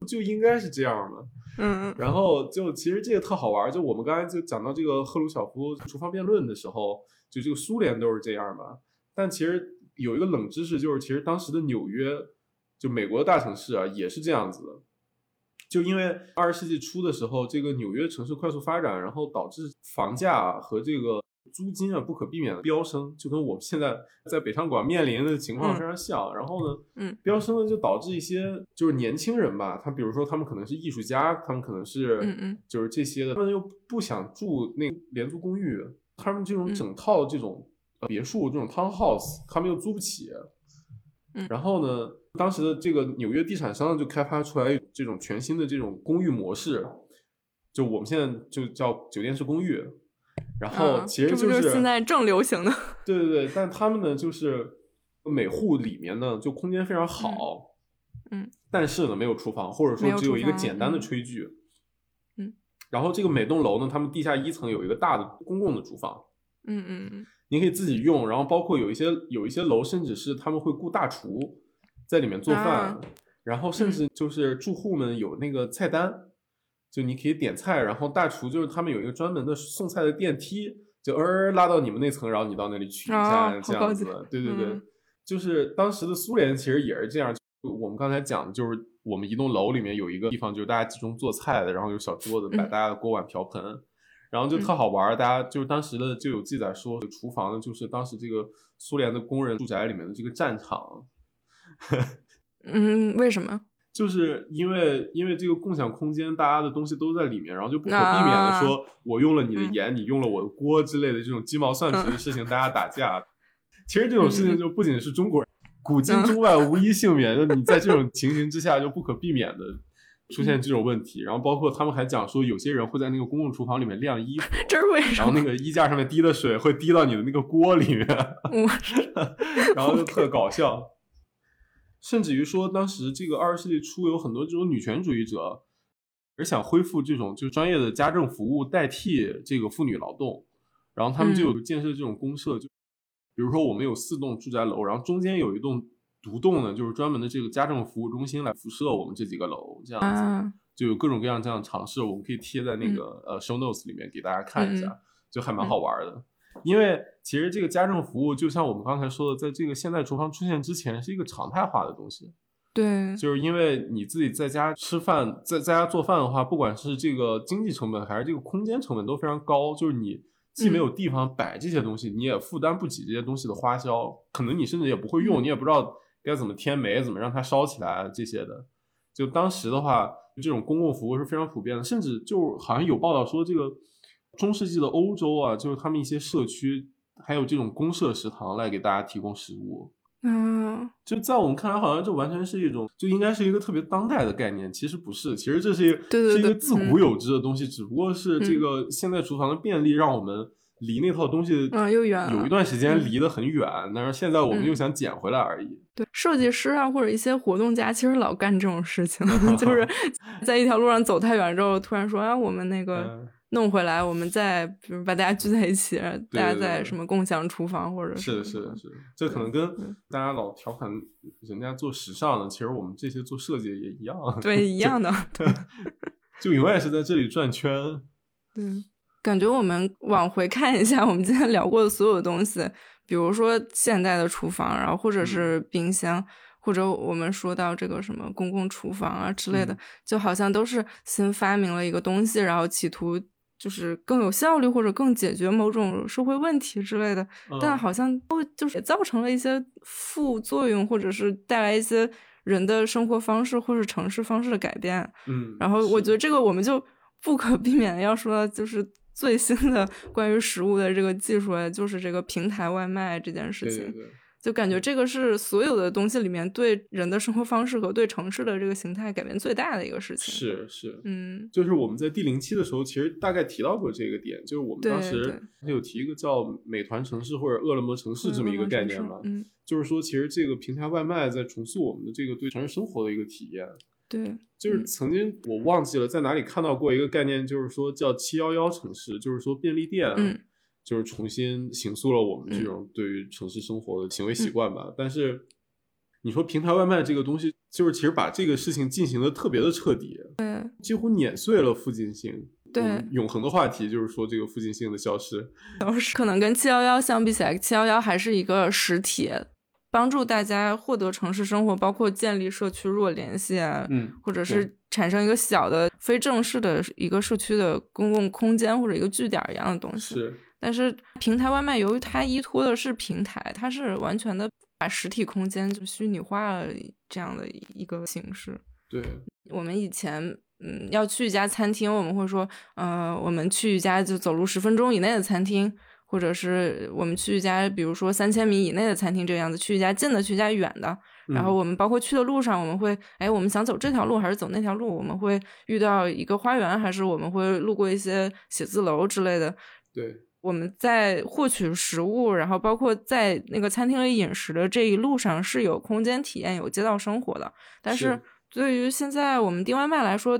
就应该是这样的。嗯，然后就其实这个特好玩，就我们刚才就讲到这个赫鲁晓夫厨房辩论的时候，就这个苏联都是这样嘛，但其实。有一个冷知识，就是其实当时的纽约，就美国的大城市啊，也是这样子的。就因为二十世纪初的时候，这个纽约城市快速发展，然后导致房价和这个租金啊不可避免的飙升，就跟我们现在在北上广面临的情况非常像。然后呢，嗯，飙升呢就导致一些就是年轻人吧，他比如说他们可能是艺术家，他们可能是嗯嗯，就是这些的，他们又不想住那廉租公寓，他们这种整套这种。别墅这种 townhouse，他们又租不起，嗯，然后呢，当时的这个纽约地产商就开发出来这种全新的这种公寓模式，就我们现在就叫酒店式公寓，然后其实就是现在正流行的，*laughs* 对对对，但他们呢就是每户里面呢就空间非常好，嗯，但是呢没有厨房，或者说只有一个简单的炊具，嗯，然后这个每栋楼呢，他们地下一层有一个大的公共的厨房，嗯嗯嗯。你可以自己用，然后包括有一些有一些楼，甚至是他们会雇大厨在里面做饭，然后甚至就是住户们有那个菜单，就你可以点菜，然后大厨就是他们有一个专门的送菜的电梯，就呃拉到你们那层，然后你到那里取一下这样子。对对对，就是当时的苏联其实也是这样。我们刚才讲的就是我们一栋楼里面有一个地方，就是大家集中做菜的，然后有小桌子摆大家的锅碗瓢盆。然后就特好玩，大家就是当时的就有记载说，厨房呢就是当时这个苏联的工人住宅里面的这个战场。*laughs* 嗯，为什么？就是因为因为这个共享空间，大家的东西都在里面，然后就不可避免的说，我用了你的盐，你用了我的锅之类的这种鸡毛蒜皮的事情，大家打架。其实这种事情就不仅是中国人，古今中外无一幸免，就你在这种情形之下就不可避免的。出现这种问题，然后包括他们还讲说，有些人会在那个公共厨房里面晾衣服，*laughs* 这是为什么？然后那个衣架上面滴的水会滴到你的那个锅里面，*laughs* 然后就特搞笑。甚至于说，当时这个二十世纪初有很多这种女权主义者，而想恢复这种就是专业的家政服务代替这个妇女劳动，然后他们就有建设这种公社，就比如说我们有四栋住宅楼，然后中间有一栋。独栋呢，就是专门的这个家政服务中心来辐射我们这几个楼，这样子就有各种各样这样的尝试，我们可以贴在那个呃 show notes 里面给大家看一下，就还蛮好玩的。因为其实这个家政服务，就像我们刚才说的，在这个现代厨房出现之前，是一个常态化的东西。对，就是因为你自己在家吃饭，在在家做饭的话，不管是这个经济成本还是这个空间成本都非常高，就是你既没有地方摆这些东西，你也负担不起这些东西的花销，可能你甚至也不会用，你也不知道。该怎么添煤，怎么让它烧起来这些的，就当时的话，这种公共服务是非常普遍的，甚至就好像有报道说，这个中世纪的欧洲啊，就是他们一些社区还有这种公社食堂来给大家提供食物。嗯，就在我们看来，好像这完全是一种，就应该是一个特别当代的概念，其实不是，其实这是一个是一个自古有之的东西，只不过是这个现在厨房的便利让我们。离那套东西嗯又远，有一段时间离得很远，但是现在我们又想捡回来而已。对，设计师啊或者一些活动家其实老干这种事情，*laughs* 就是在一条路上走太远之后，突然说啊，我们那个弄回来，我们再比如把大家聚在一起，大家在什么共享厨房或者是的，是的，是的，这可能跟大家老调侃人家做时尚的，其实我们这些做设计也一样，对，一样的，*laughs* 就永远是在这里转圈，对。感觉我们往回看一下，我们今天聊过的所有东西，比如说现代的厨房，然后或者是冰箱，或者我们说到这个什么公共厨房啊之类的，就好像都是新发明了一个东西，然后企图就是更有效率或者更解决某种社会问题之类的，但好像都就是也造成了一些副作用，或者是带来一些人的生活方式或者城市方式的改变。嗯，然后我觉得这个我们就不可避免的要说，就是。最新的关于食物的这个技术，就是这个平台外卖这件事情。就感觉这个是所有的东西里面对人的生活方式和对城市的这个形态改变最大的一个事情。是是，嗯，就是我们在第零期的时候，其实大概提到过这个点，就是我们当时有提一个叫“美团城市”或者“饿了么城市”这么一个概念嘛，嗯，就是说其实这个平台外卖在重塑我们的这个对城市生活的一个体验。对，就是曾经我忘记了在哪里看到过一个概念，就是说叫“七幺幺城市”，就是说便利店，嗯，就是重新形塑了我们这种对于城市生活的行为习惯吧。但是你说平台外卖这个东西，就是其实把这个事情进行的特别的彻底，对，几乎碾碎了附近性。对，永恒的话题就是说这个附近性的消失，消失。可能跟七幺幺相比起来，七幺幺还是一个实体。帮助大家获得城市生活，包括建立社区弱联系啊，嗯，或者是产生一个小的非正式的一个社区的公共空间或者一个据点一样的东西。是，但是平台外卖由于它依托的是平台，它是完全的把实体空间就虚拟化了这样的一个形式。对，我们以前嗯要去一家餐厅，我们会说，呃，我们去一家就走路十分钟以内的餐厅。或者是我们去一家，比如说三千米以内的餐厅，这个样子，去一家近的，去一家远的。然后我们包括去的路上，我们会，哎，我们想走这条路还是走那条路？我们会遇到一个花园，还是我们会路过一些写字楼之类的？对，我们在获取食物，然后包括在那个餐厅里饮食的这一路上是有空间体验、有街道生活的。但是对于现在我们订外卖来说，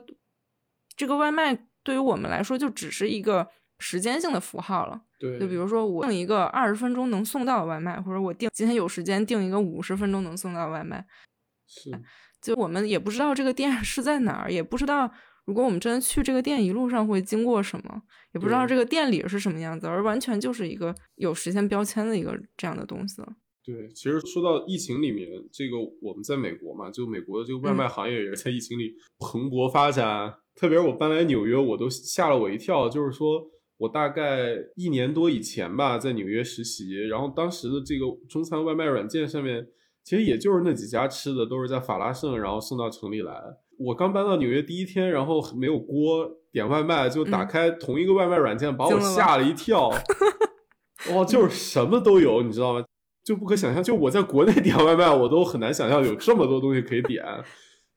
这个外卖对于我们来说就只是一个时间性的符号了。对，就比如说我订一个二十分钟能送到的外卖，或者我订今天有时间订一个五十分钟能送到的外卖，是，就我们也不知道这个店是在哪儿，也不知道如果我们真的去这个店，一路上会经过什么，也不知道这个店里是什么样子，而完全就是一个有时间标签的一个这样的东西了。对，其实说到疫情里面，这个我们在美国嘛，就美国的这个外卖行业也是在疫情里蓬勃发展，特别是我搬来纽约，我都吓了我一跳，就是说。我大概一年多以前吧，在纽约实习，然后当时的这个中餐外卖软件上面，其实也就是那几家吃的，都是在法拉盛，然后送到城里来。我刚搬到纽约第一天，然后没有锅点外卖，就打开同一个外卖软件，把我吓了一跳。*laughs* 哇，就是什么都有，你知道吗？就不可想象，就我在国内点外卖，我都很难想象有这么多东西可以点。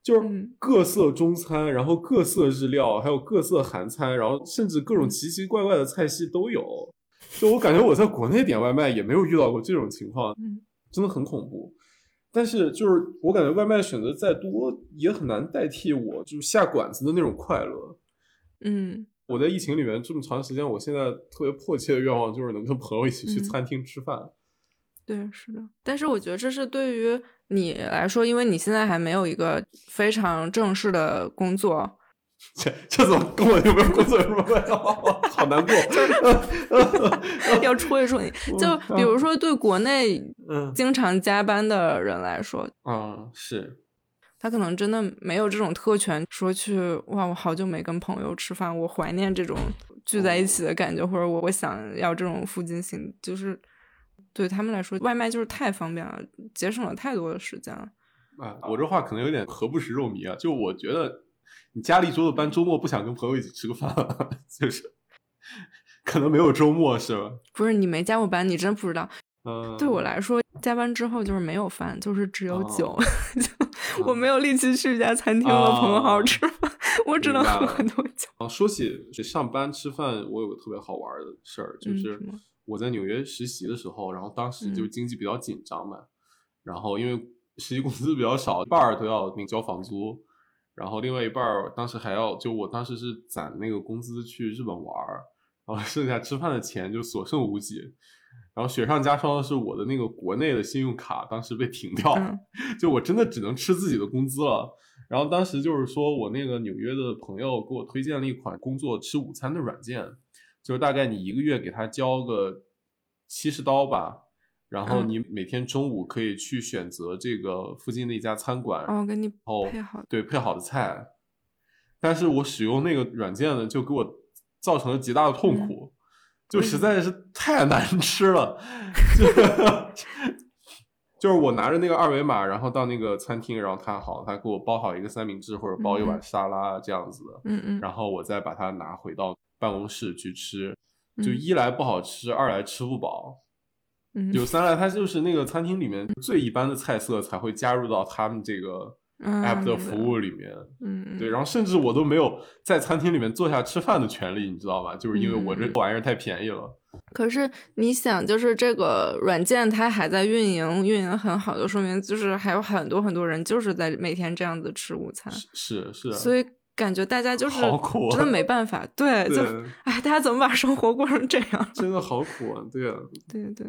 就是各色中餐，然后各色日料，还有各色韩餐，然后甚至各种奇奇怪怪的菜系都有。就我感觉我在国内点外卖也没有遇到过这种情况，真的很恐怖。但是就是我感觉外卖选择再多，也很难代替我就是下馆子的那种快乐。嗯，我在疫情里面这么长时间，我现在特别迫切的愿望就是能跟朋友一起去餐厅吃饭。对，是的。但是我觉得这是对于。你来说，因为你现在还没有一个非常正式的工作，*laughs* 这这怎么跟我有没有工作有什么关系？好难过，要戳一戳你。就比如说，对国内经常加班的人来说，嗯，是，他可能真的没有这种特权，说去哇，我好久没跟朋友吃饭，我怀念这种聚在一起的感觉，或者我我想要这种附近性，就是。对他们来说，外卖就是太方便了，节省了太多的时间了。啊，我这话可能有点何不食肉糜啊！就我觉得，你家里桌的班，周末不想跟朋友一起吃个饭，*laughs* 就是可能没有周末，是吧？不是你没加过班，你真不知道。嗯，对我来说，加班之后就是没有饭，就是只有酒，*laughs* 就我没有力气去一家餐厅和朋友好好吃饭，我只能喝很多酒。啊，说起上班吃饭，我有个特别好玩的事儿，就是。我在纽约实习的时候，然后当时就经济比较紧张嘛，然后因为实习工资比较少，一半儿都要那交房租，然后另外一半儿当时还要就我当时是攒那个工资去日本玩儿，然后 *laughs* 剩下吃饭的钱就所剩无几，然后雪上加霜的是我的那个国内的信用卡当时被停掉，就我真的只能吃自己的工资了。然后当时就是说我那个纽约的朋友给我推荐了一款工作吃午餐的软件。就是大概你一个月给他交个七十刀吧，然后你每天中午可以去选择这个附近的一家餐馆，哦，给你配好，对配好的菜。但是我使用那个软件呢，就给我造成了极大的痛苦，就实在是太难吃了。*laughs* 就是我拿着那个二维码，然后到那个餐厅，然后他好，他给我包好一个三明治或者包一碗沙拉这样子的，嗯嗯，然后我再把它拿回到。办公室去吃，就一来不好吃，二来吃不饱。嗯，有三来，它就是那个餐厅里面最一般的菜色才会加入到他们这个 app 的服务里面。嗯，对，然后甚至我都没有在餐厅里面坐下吃饭的权利，你知道吧？就是因为我这玩意儿太便宜了。可是你想，就是这个软件它还在运营，运营很好，就说明就是还有很多很多人就是在每天这样子吃午餐。是是，所以感觉大家就是真的没办法。对，就哎，大家怎么把生活过成这样？真的好苦啊！对啊，对对。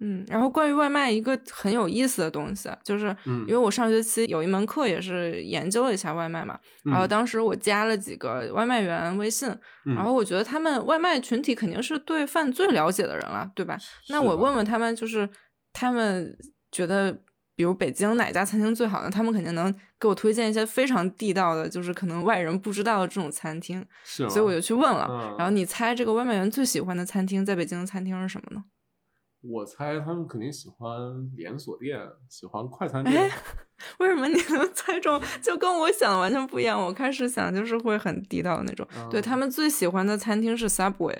嗯，然后关于外卖一个很有意思的东西，就是因为我上学期有一门课也是研究了一下外卖嘛，然后当时我加了几个外卖员微信，然后我觉得他们外卖群体肯定是对饭最了解的人了，对吧？那我问问他们，就是他们觉得，比如北京哪家餐厅最好呢？他们肯定能给我推荐一些非常地道的，就是可能外人不知道的这种餐厅，是，所以我就去问了。然后你猜这个外卖员最喜欢的餐厅在北京的餐厅是什么呢？我猜他们肯定喜欢连锁店，喜欢快餐店。为什么你能猜中？就跟我想的完全不一样。我开始想就是会很地道的那种。对他们最喜欢的餐厅是 Subway，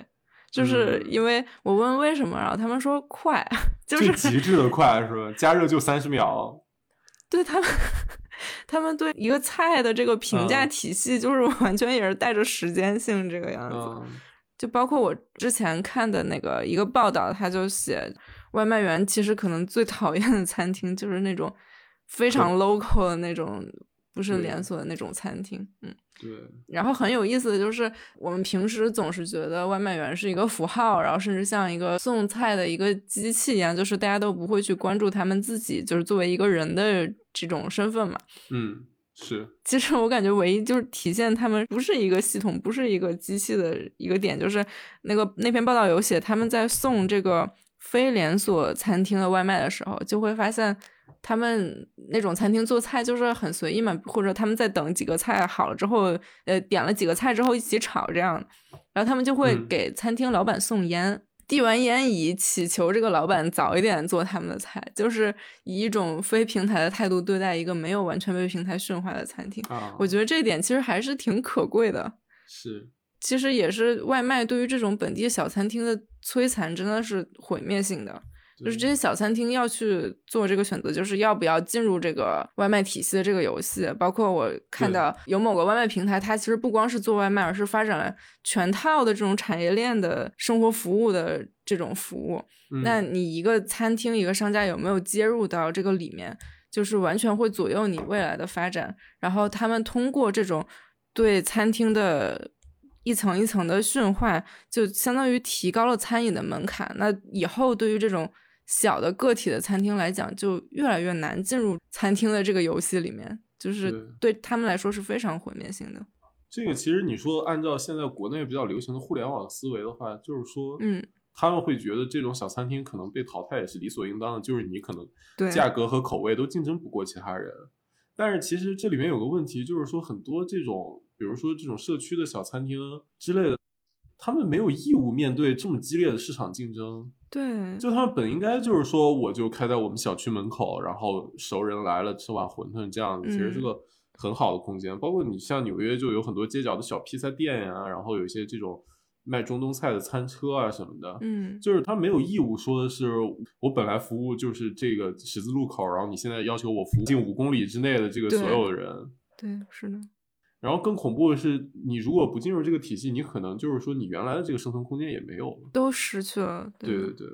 就是因为我问为什么，然后他们说快，就是极致的快，是吧？加热就三十秒。对他们，他们对一个菜的这个评价体系，就是完全也是带着时间性这个样子。就包括我之前看的那个一个报道，他就写外卖员其实可能最讨厌的餐厅就是那种非常 local 的那种，不是连锁的那种餐厅。嗯，对。然后很有意思的就是，我们平时总是觉得外卖员是一个符号，然后甚至像一个送菜的一个机器一样，就是大家都不会去关注他们自己，就是作为一个人的这种身份嘛。嗯。是，*laughs* 其实我感觉唯一就是体现他们不是一个系统，不是一个机器的一个点，就是那个那篇报道有写，他们在送这个非连锁餐厅的外卖的时候，就会发现他们那种餐厅做菜就是很随意嘛，或者他们在等几个菜好了之后，呃，点了几个菜之后一起炒这样，然后他们就会给餐厅老板送烟。递完烟以祈求这个老板早一点做他们的菜，就是以一种非平台的态度对待一个没有完全被平台驯化的餐厅。我觉得这一点其实还是挺可贵的。是，其实也是外卖对于这种本地小餐厅的摧残，真的是毁灭性的。就是这些小餐厅要去做这个选择，就是要不要进入这个外卖体系的这个游戏。包括我看到有某个外卖平台，它其实不光是做外卖，而是发展了全套的这种产业链的生活服务的这种服务。那你一个餐厅一个商家有没有接入到这个里面，就是完全会左右你未来的发展。然后他们通过这种对餐厅的一层一层的驯化，就相当于提高了餐饮的门槛。那以后对于这种小的个体的餐厅来讲，就越来越难进入餐厅的这个游戏里面，就是对他们来说是非常毁灭性的。这个其实你说按照现在国内比较流行的互联网思维的话，就是说，嗯，他们会觉得这种小餐厅可能被淘汰也是理所应当的，就是你可能对价格和口味都竞争不过其他人。但是其实这里面有个问题，就是说很多这种，比如说这种社区的小餐厅之类的。他们没有义务面对这么激烈的市场竞争，对，就他们本应该就是说，我就开在我们小区门口，然后熟人来了吃碗馄饨这样子，其实是个很好的空间。包括你像纽约就有很多街角的小披萨店呀，然后有一些这种卖中东菜的餐车啊什么的，嗯，就是他没有义务说的是我本来服务就是这个十字路口，然后你现在要求我服务近五公里之内的这个所有的人，对，是的。然后更恐怖的是，你如果不进入这个体系，你可能就是说你原来的这个生存空间也没有了，都失去了。对对对，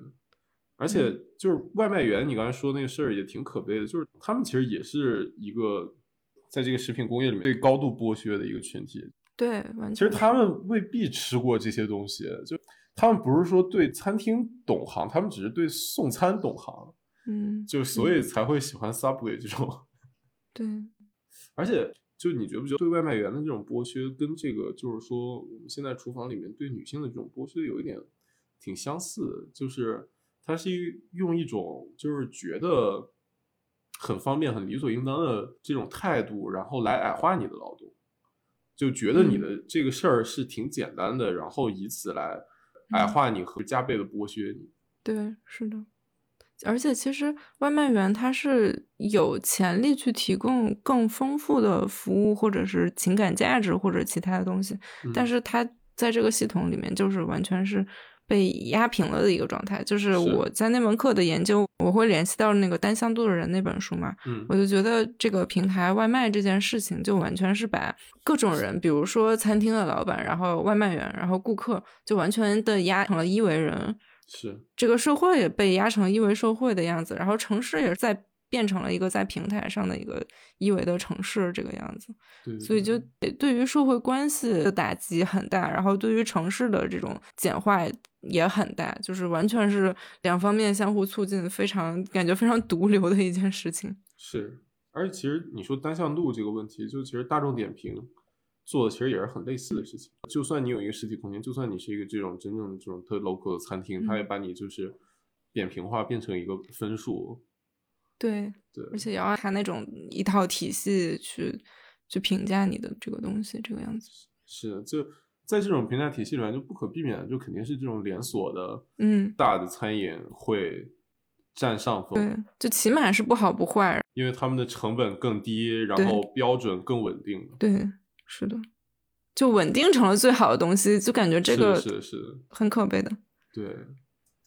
而且就是外卖员，你刚才说那个事儿也挺可悲的，就是他们其实也是一个在这个食品工业里面被高度剥削的一个群体。对，完全。其实他们未必吃过这些东西，就他们不是说对餐厅懂行，他们只是对送餐懂行。嗯，就所以才会喜欢 Subway 这种。*laughs* 对，而且。就你觉不觉得对外卖员的这种剥削，跟这个就是说我们现在厨房里面对女性的这种剥削有一点挺相似的？就是它是用一种就是觉得很方便、很理所应当的这种态度，然后来矮化你的劳动，就觉得你的这个事儿是挺简单的，然后以此来矮化你和加倍的剥削你。对，是的。而且其实外卖员他是有潜力去提供更丰富的服务，或者是情感价值或者其他的东西，但是他在这个系统里面就是完全是被压平了的一个状态。就是是我在那门课的研究，我会联系到那个单向度的人那本书嘛，嗯我就觉得这个平台外卖这件事情，就完全是把各种人，比如说餐厅的老板，然后外卖员，然后顾客，就完全的压成了一维人。是这个社会也被压成一维社会的样子，然后城市也在变成了一个在平台上的一个一维的城市这个样子。对，所以就对于社会关系的打击很大，然后对于城市的这种简化也很大，就是完全是两方面相互促进，非常感觉非常毒瘤的一件事情。是，而且其实你说单向度这个问题，就其实大众点评做的其实也是很类似的事情。就算你有一个实体空间，就算你是一个这种真正的这种特 local 的餐厅，它也嗯把你就是扁平化变成一个分数。对，对，而且也要按它那种一套体系去去评价你的这个东西，这个样子。是的就在这种评价体系里面，就不可避免的，就肯定是这种连锁的嗯，大的餐饮会占上风。对，就起码是不好不坏。因为他们的成本更低，然后标准更稳定。对，是的，就稳定成了最好的东西，就感觉这个是是的很可悲的。对，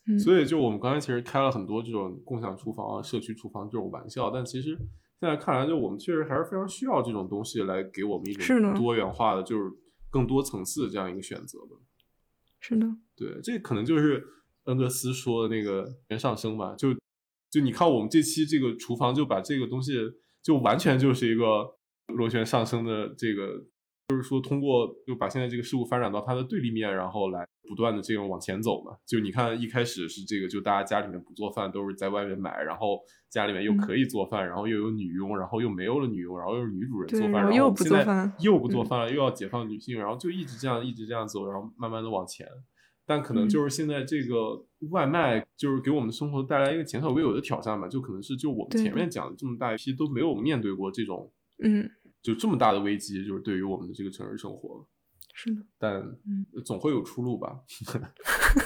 嗯，所以就我们刚才其实开了很多这种共享厨房啊、社区厨房这种玩笑，但其实现在看来，就我们确实还是非常需要这种东西来给我们一种多元化的，就是更多层次的这样一个选择的。是的，对，这可能就是恩格斯说的那个原上升吧，就就你看我们这期这个厨房就把这个东西就完全就是一个螺旋上升的这个，就是说通过就把现在这个事物发展到它的对立面，然后来不断的这种往前走嘛。就你看一开始是这个，就大家家里面不做饭，都是在外面买，然后家里面又嗯可以做饭，然后又有女佣，然后又没有了女佣，然后又是女主人做饭，然然后又不后现在做饭又不做嗯饭了，又要解放女性，然后就一直这样一直这样走，然后慢慢的往前。但可能嗯就是现在这个外卖，就是给我们生活带来一个前所未有的挑战吧，就可能是就我们前面讲的这么大一批都没有面对过这种嗯，就这么大的危机，就是对于我们的这个城市生活，是的，但嗯总会有出路吧？*laughs*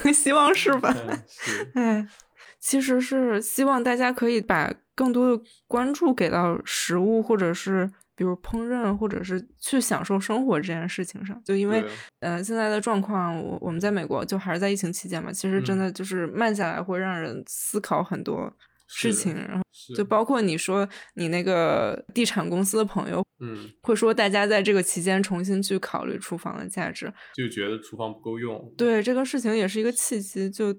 *laughs* 希望是吧？嗯是，哎，其实是希望大家可以把更多的关注给到食物，或者是比如烹饪，或者是去享受生活这件事情上。就因为对呃现在的状况，我我们在美国就还是在疫情期间嘛，其实真嗯的就是慢下来会让人思考很多事情，然后就包括你说你那个地产公司的朋友嗯，会说，大家在这个期间重新去考虑厨房的价值。就觉得厨房不够用，对这个事情也是一个契机，就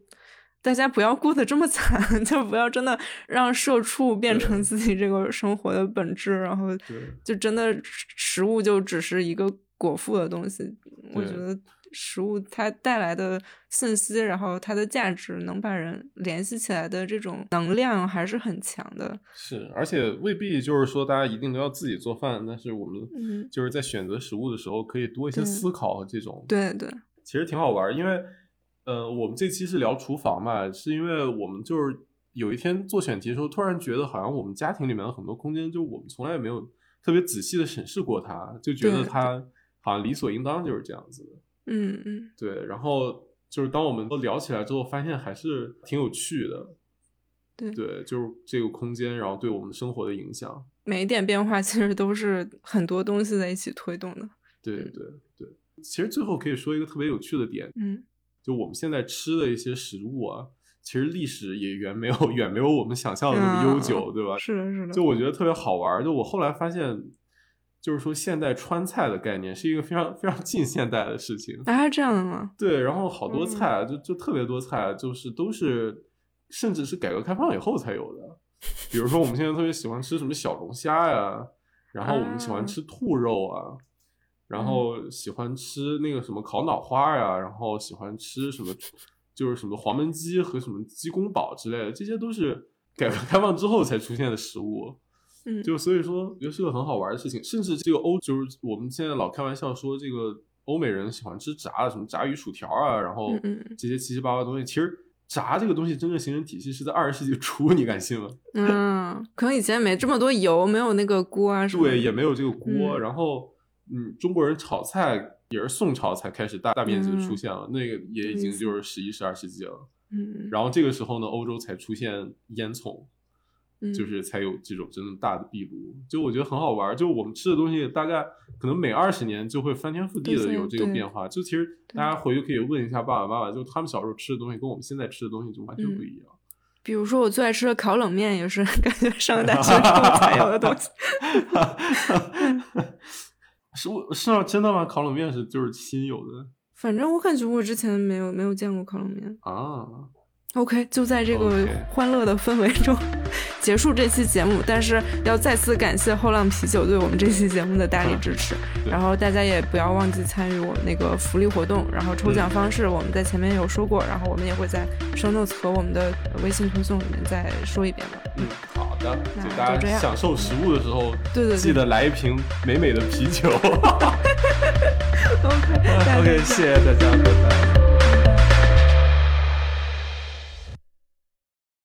大家不要过得这么惨，*laughs* 就不要真的让社畜变成自己这个生活的本质，然后就真的食物就只是一个果腹的东西。我觉得食物它带来的信息，然后它的价值，能把人联系起来的这种能量还是很强的。是，而且未必就是说大家一定都要自己做饭，但是我们嗯。就是在选择食物的时候，可以多一些思考和这种对对，其实挺好玩儿，因为，呃，我们这期是聊厨房嘛，是因为我们就是有一天做选题的时候，突然觉得好像我们家庭里面的很多空间，就我们从来也没有特别仔细的审视过它，就觉得它好像理所应当就是这样子的。嗯嗯，对，然后就是当我们都聊起来之后，发现还是挺有趣的。对对，就是这个空间，然后对我们生活的影响。每一点变化其实都是很多东西在一起推动的。对对对，其实最后可以说一个特别有趣的点，嗯就我们现在吃的一些食物啊，其实历史也远没有 *laughs* 远没有我们想象的那么悠久，对吧？是的，是的。就我觉得特别好玩。就我后来发现，就是说现代川菜的概念是一个非常非常近现代的事情。啊，这样的吗？对，然后好多嗯菜啊就就特别多菜啊，就是都是甚至是改革开放以后才有的。比如说我们现在特别喜欢吃什么小龙虾呀，然后我们喜欢啊吃兔肉啊，然后喜欢吃那个什么烤脑花呀，然后喜欢吃什么就是什么黄焖鸡和什么鸡公煲之类的，这些都是改革开放之后才出现的食物。嗯，就所以说，我觉得是个很好玩的事情。甚至这个欧，就是我们现在老开玩笑说，这个欧美人喜欢吃炸的，什么炸鱼薯条啊，然后这些七七八八的东西。其实炸这个东西真正形成体系是在二十世纪初，你敢信吗？*laughs* 嗯，可能以前没这么多油，没有那个锅啊什么。对，也没有这个锅。嗯然后，嗯，中国人炒菜也是宋朝才开始大大面积的出现了，那个也已经就是十一、十二世纪了。嗯，然后这个时候呢，欧洲才出现烟囱。嗯就是才有这种真的大的壁炉。就我觉得很好玩儿，就我们吃的东西大概可能每二十年就会翻天覆地的有这个变化。就其实大家回去可以问一下爸爸妈妈，就他们小时候吃的东西跟我们现在吃的东西就完全不一样。比如说我最爱吃的烤冷面，也是 *laughs* 感觉上了大学之后才有的东西。*laughs* 是我是啊，真的吗？烤冷面是就是新有的反正我感觉我之前没有没有见过烤冷面。啊。OK，就在这个欢乐的氛围中 *laughs* 结束这期节目。但是要再次感谢后浪啤酒对我们这期节目的大力支持。对然后大家也不要忘记参与我们那个福利活动。然后抽奖方式我们在前面有说过，然后我们也会在 show notes 和我们的微信推送里面再说一遍吧。嗯，好的，那就大家享受食物的时候，对对对记得来一瓶美美的啤酒。*laughs* OK，大家再 OK，见谢谢大家，拜拜。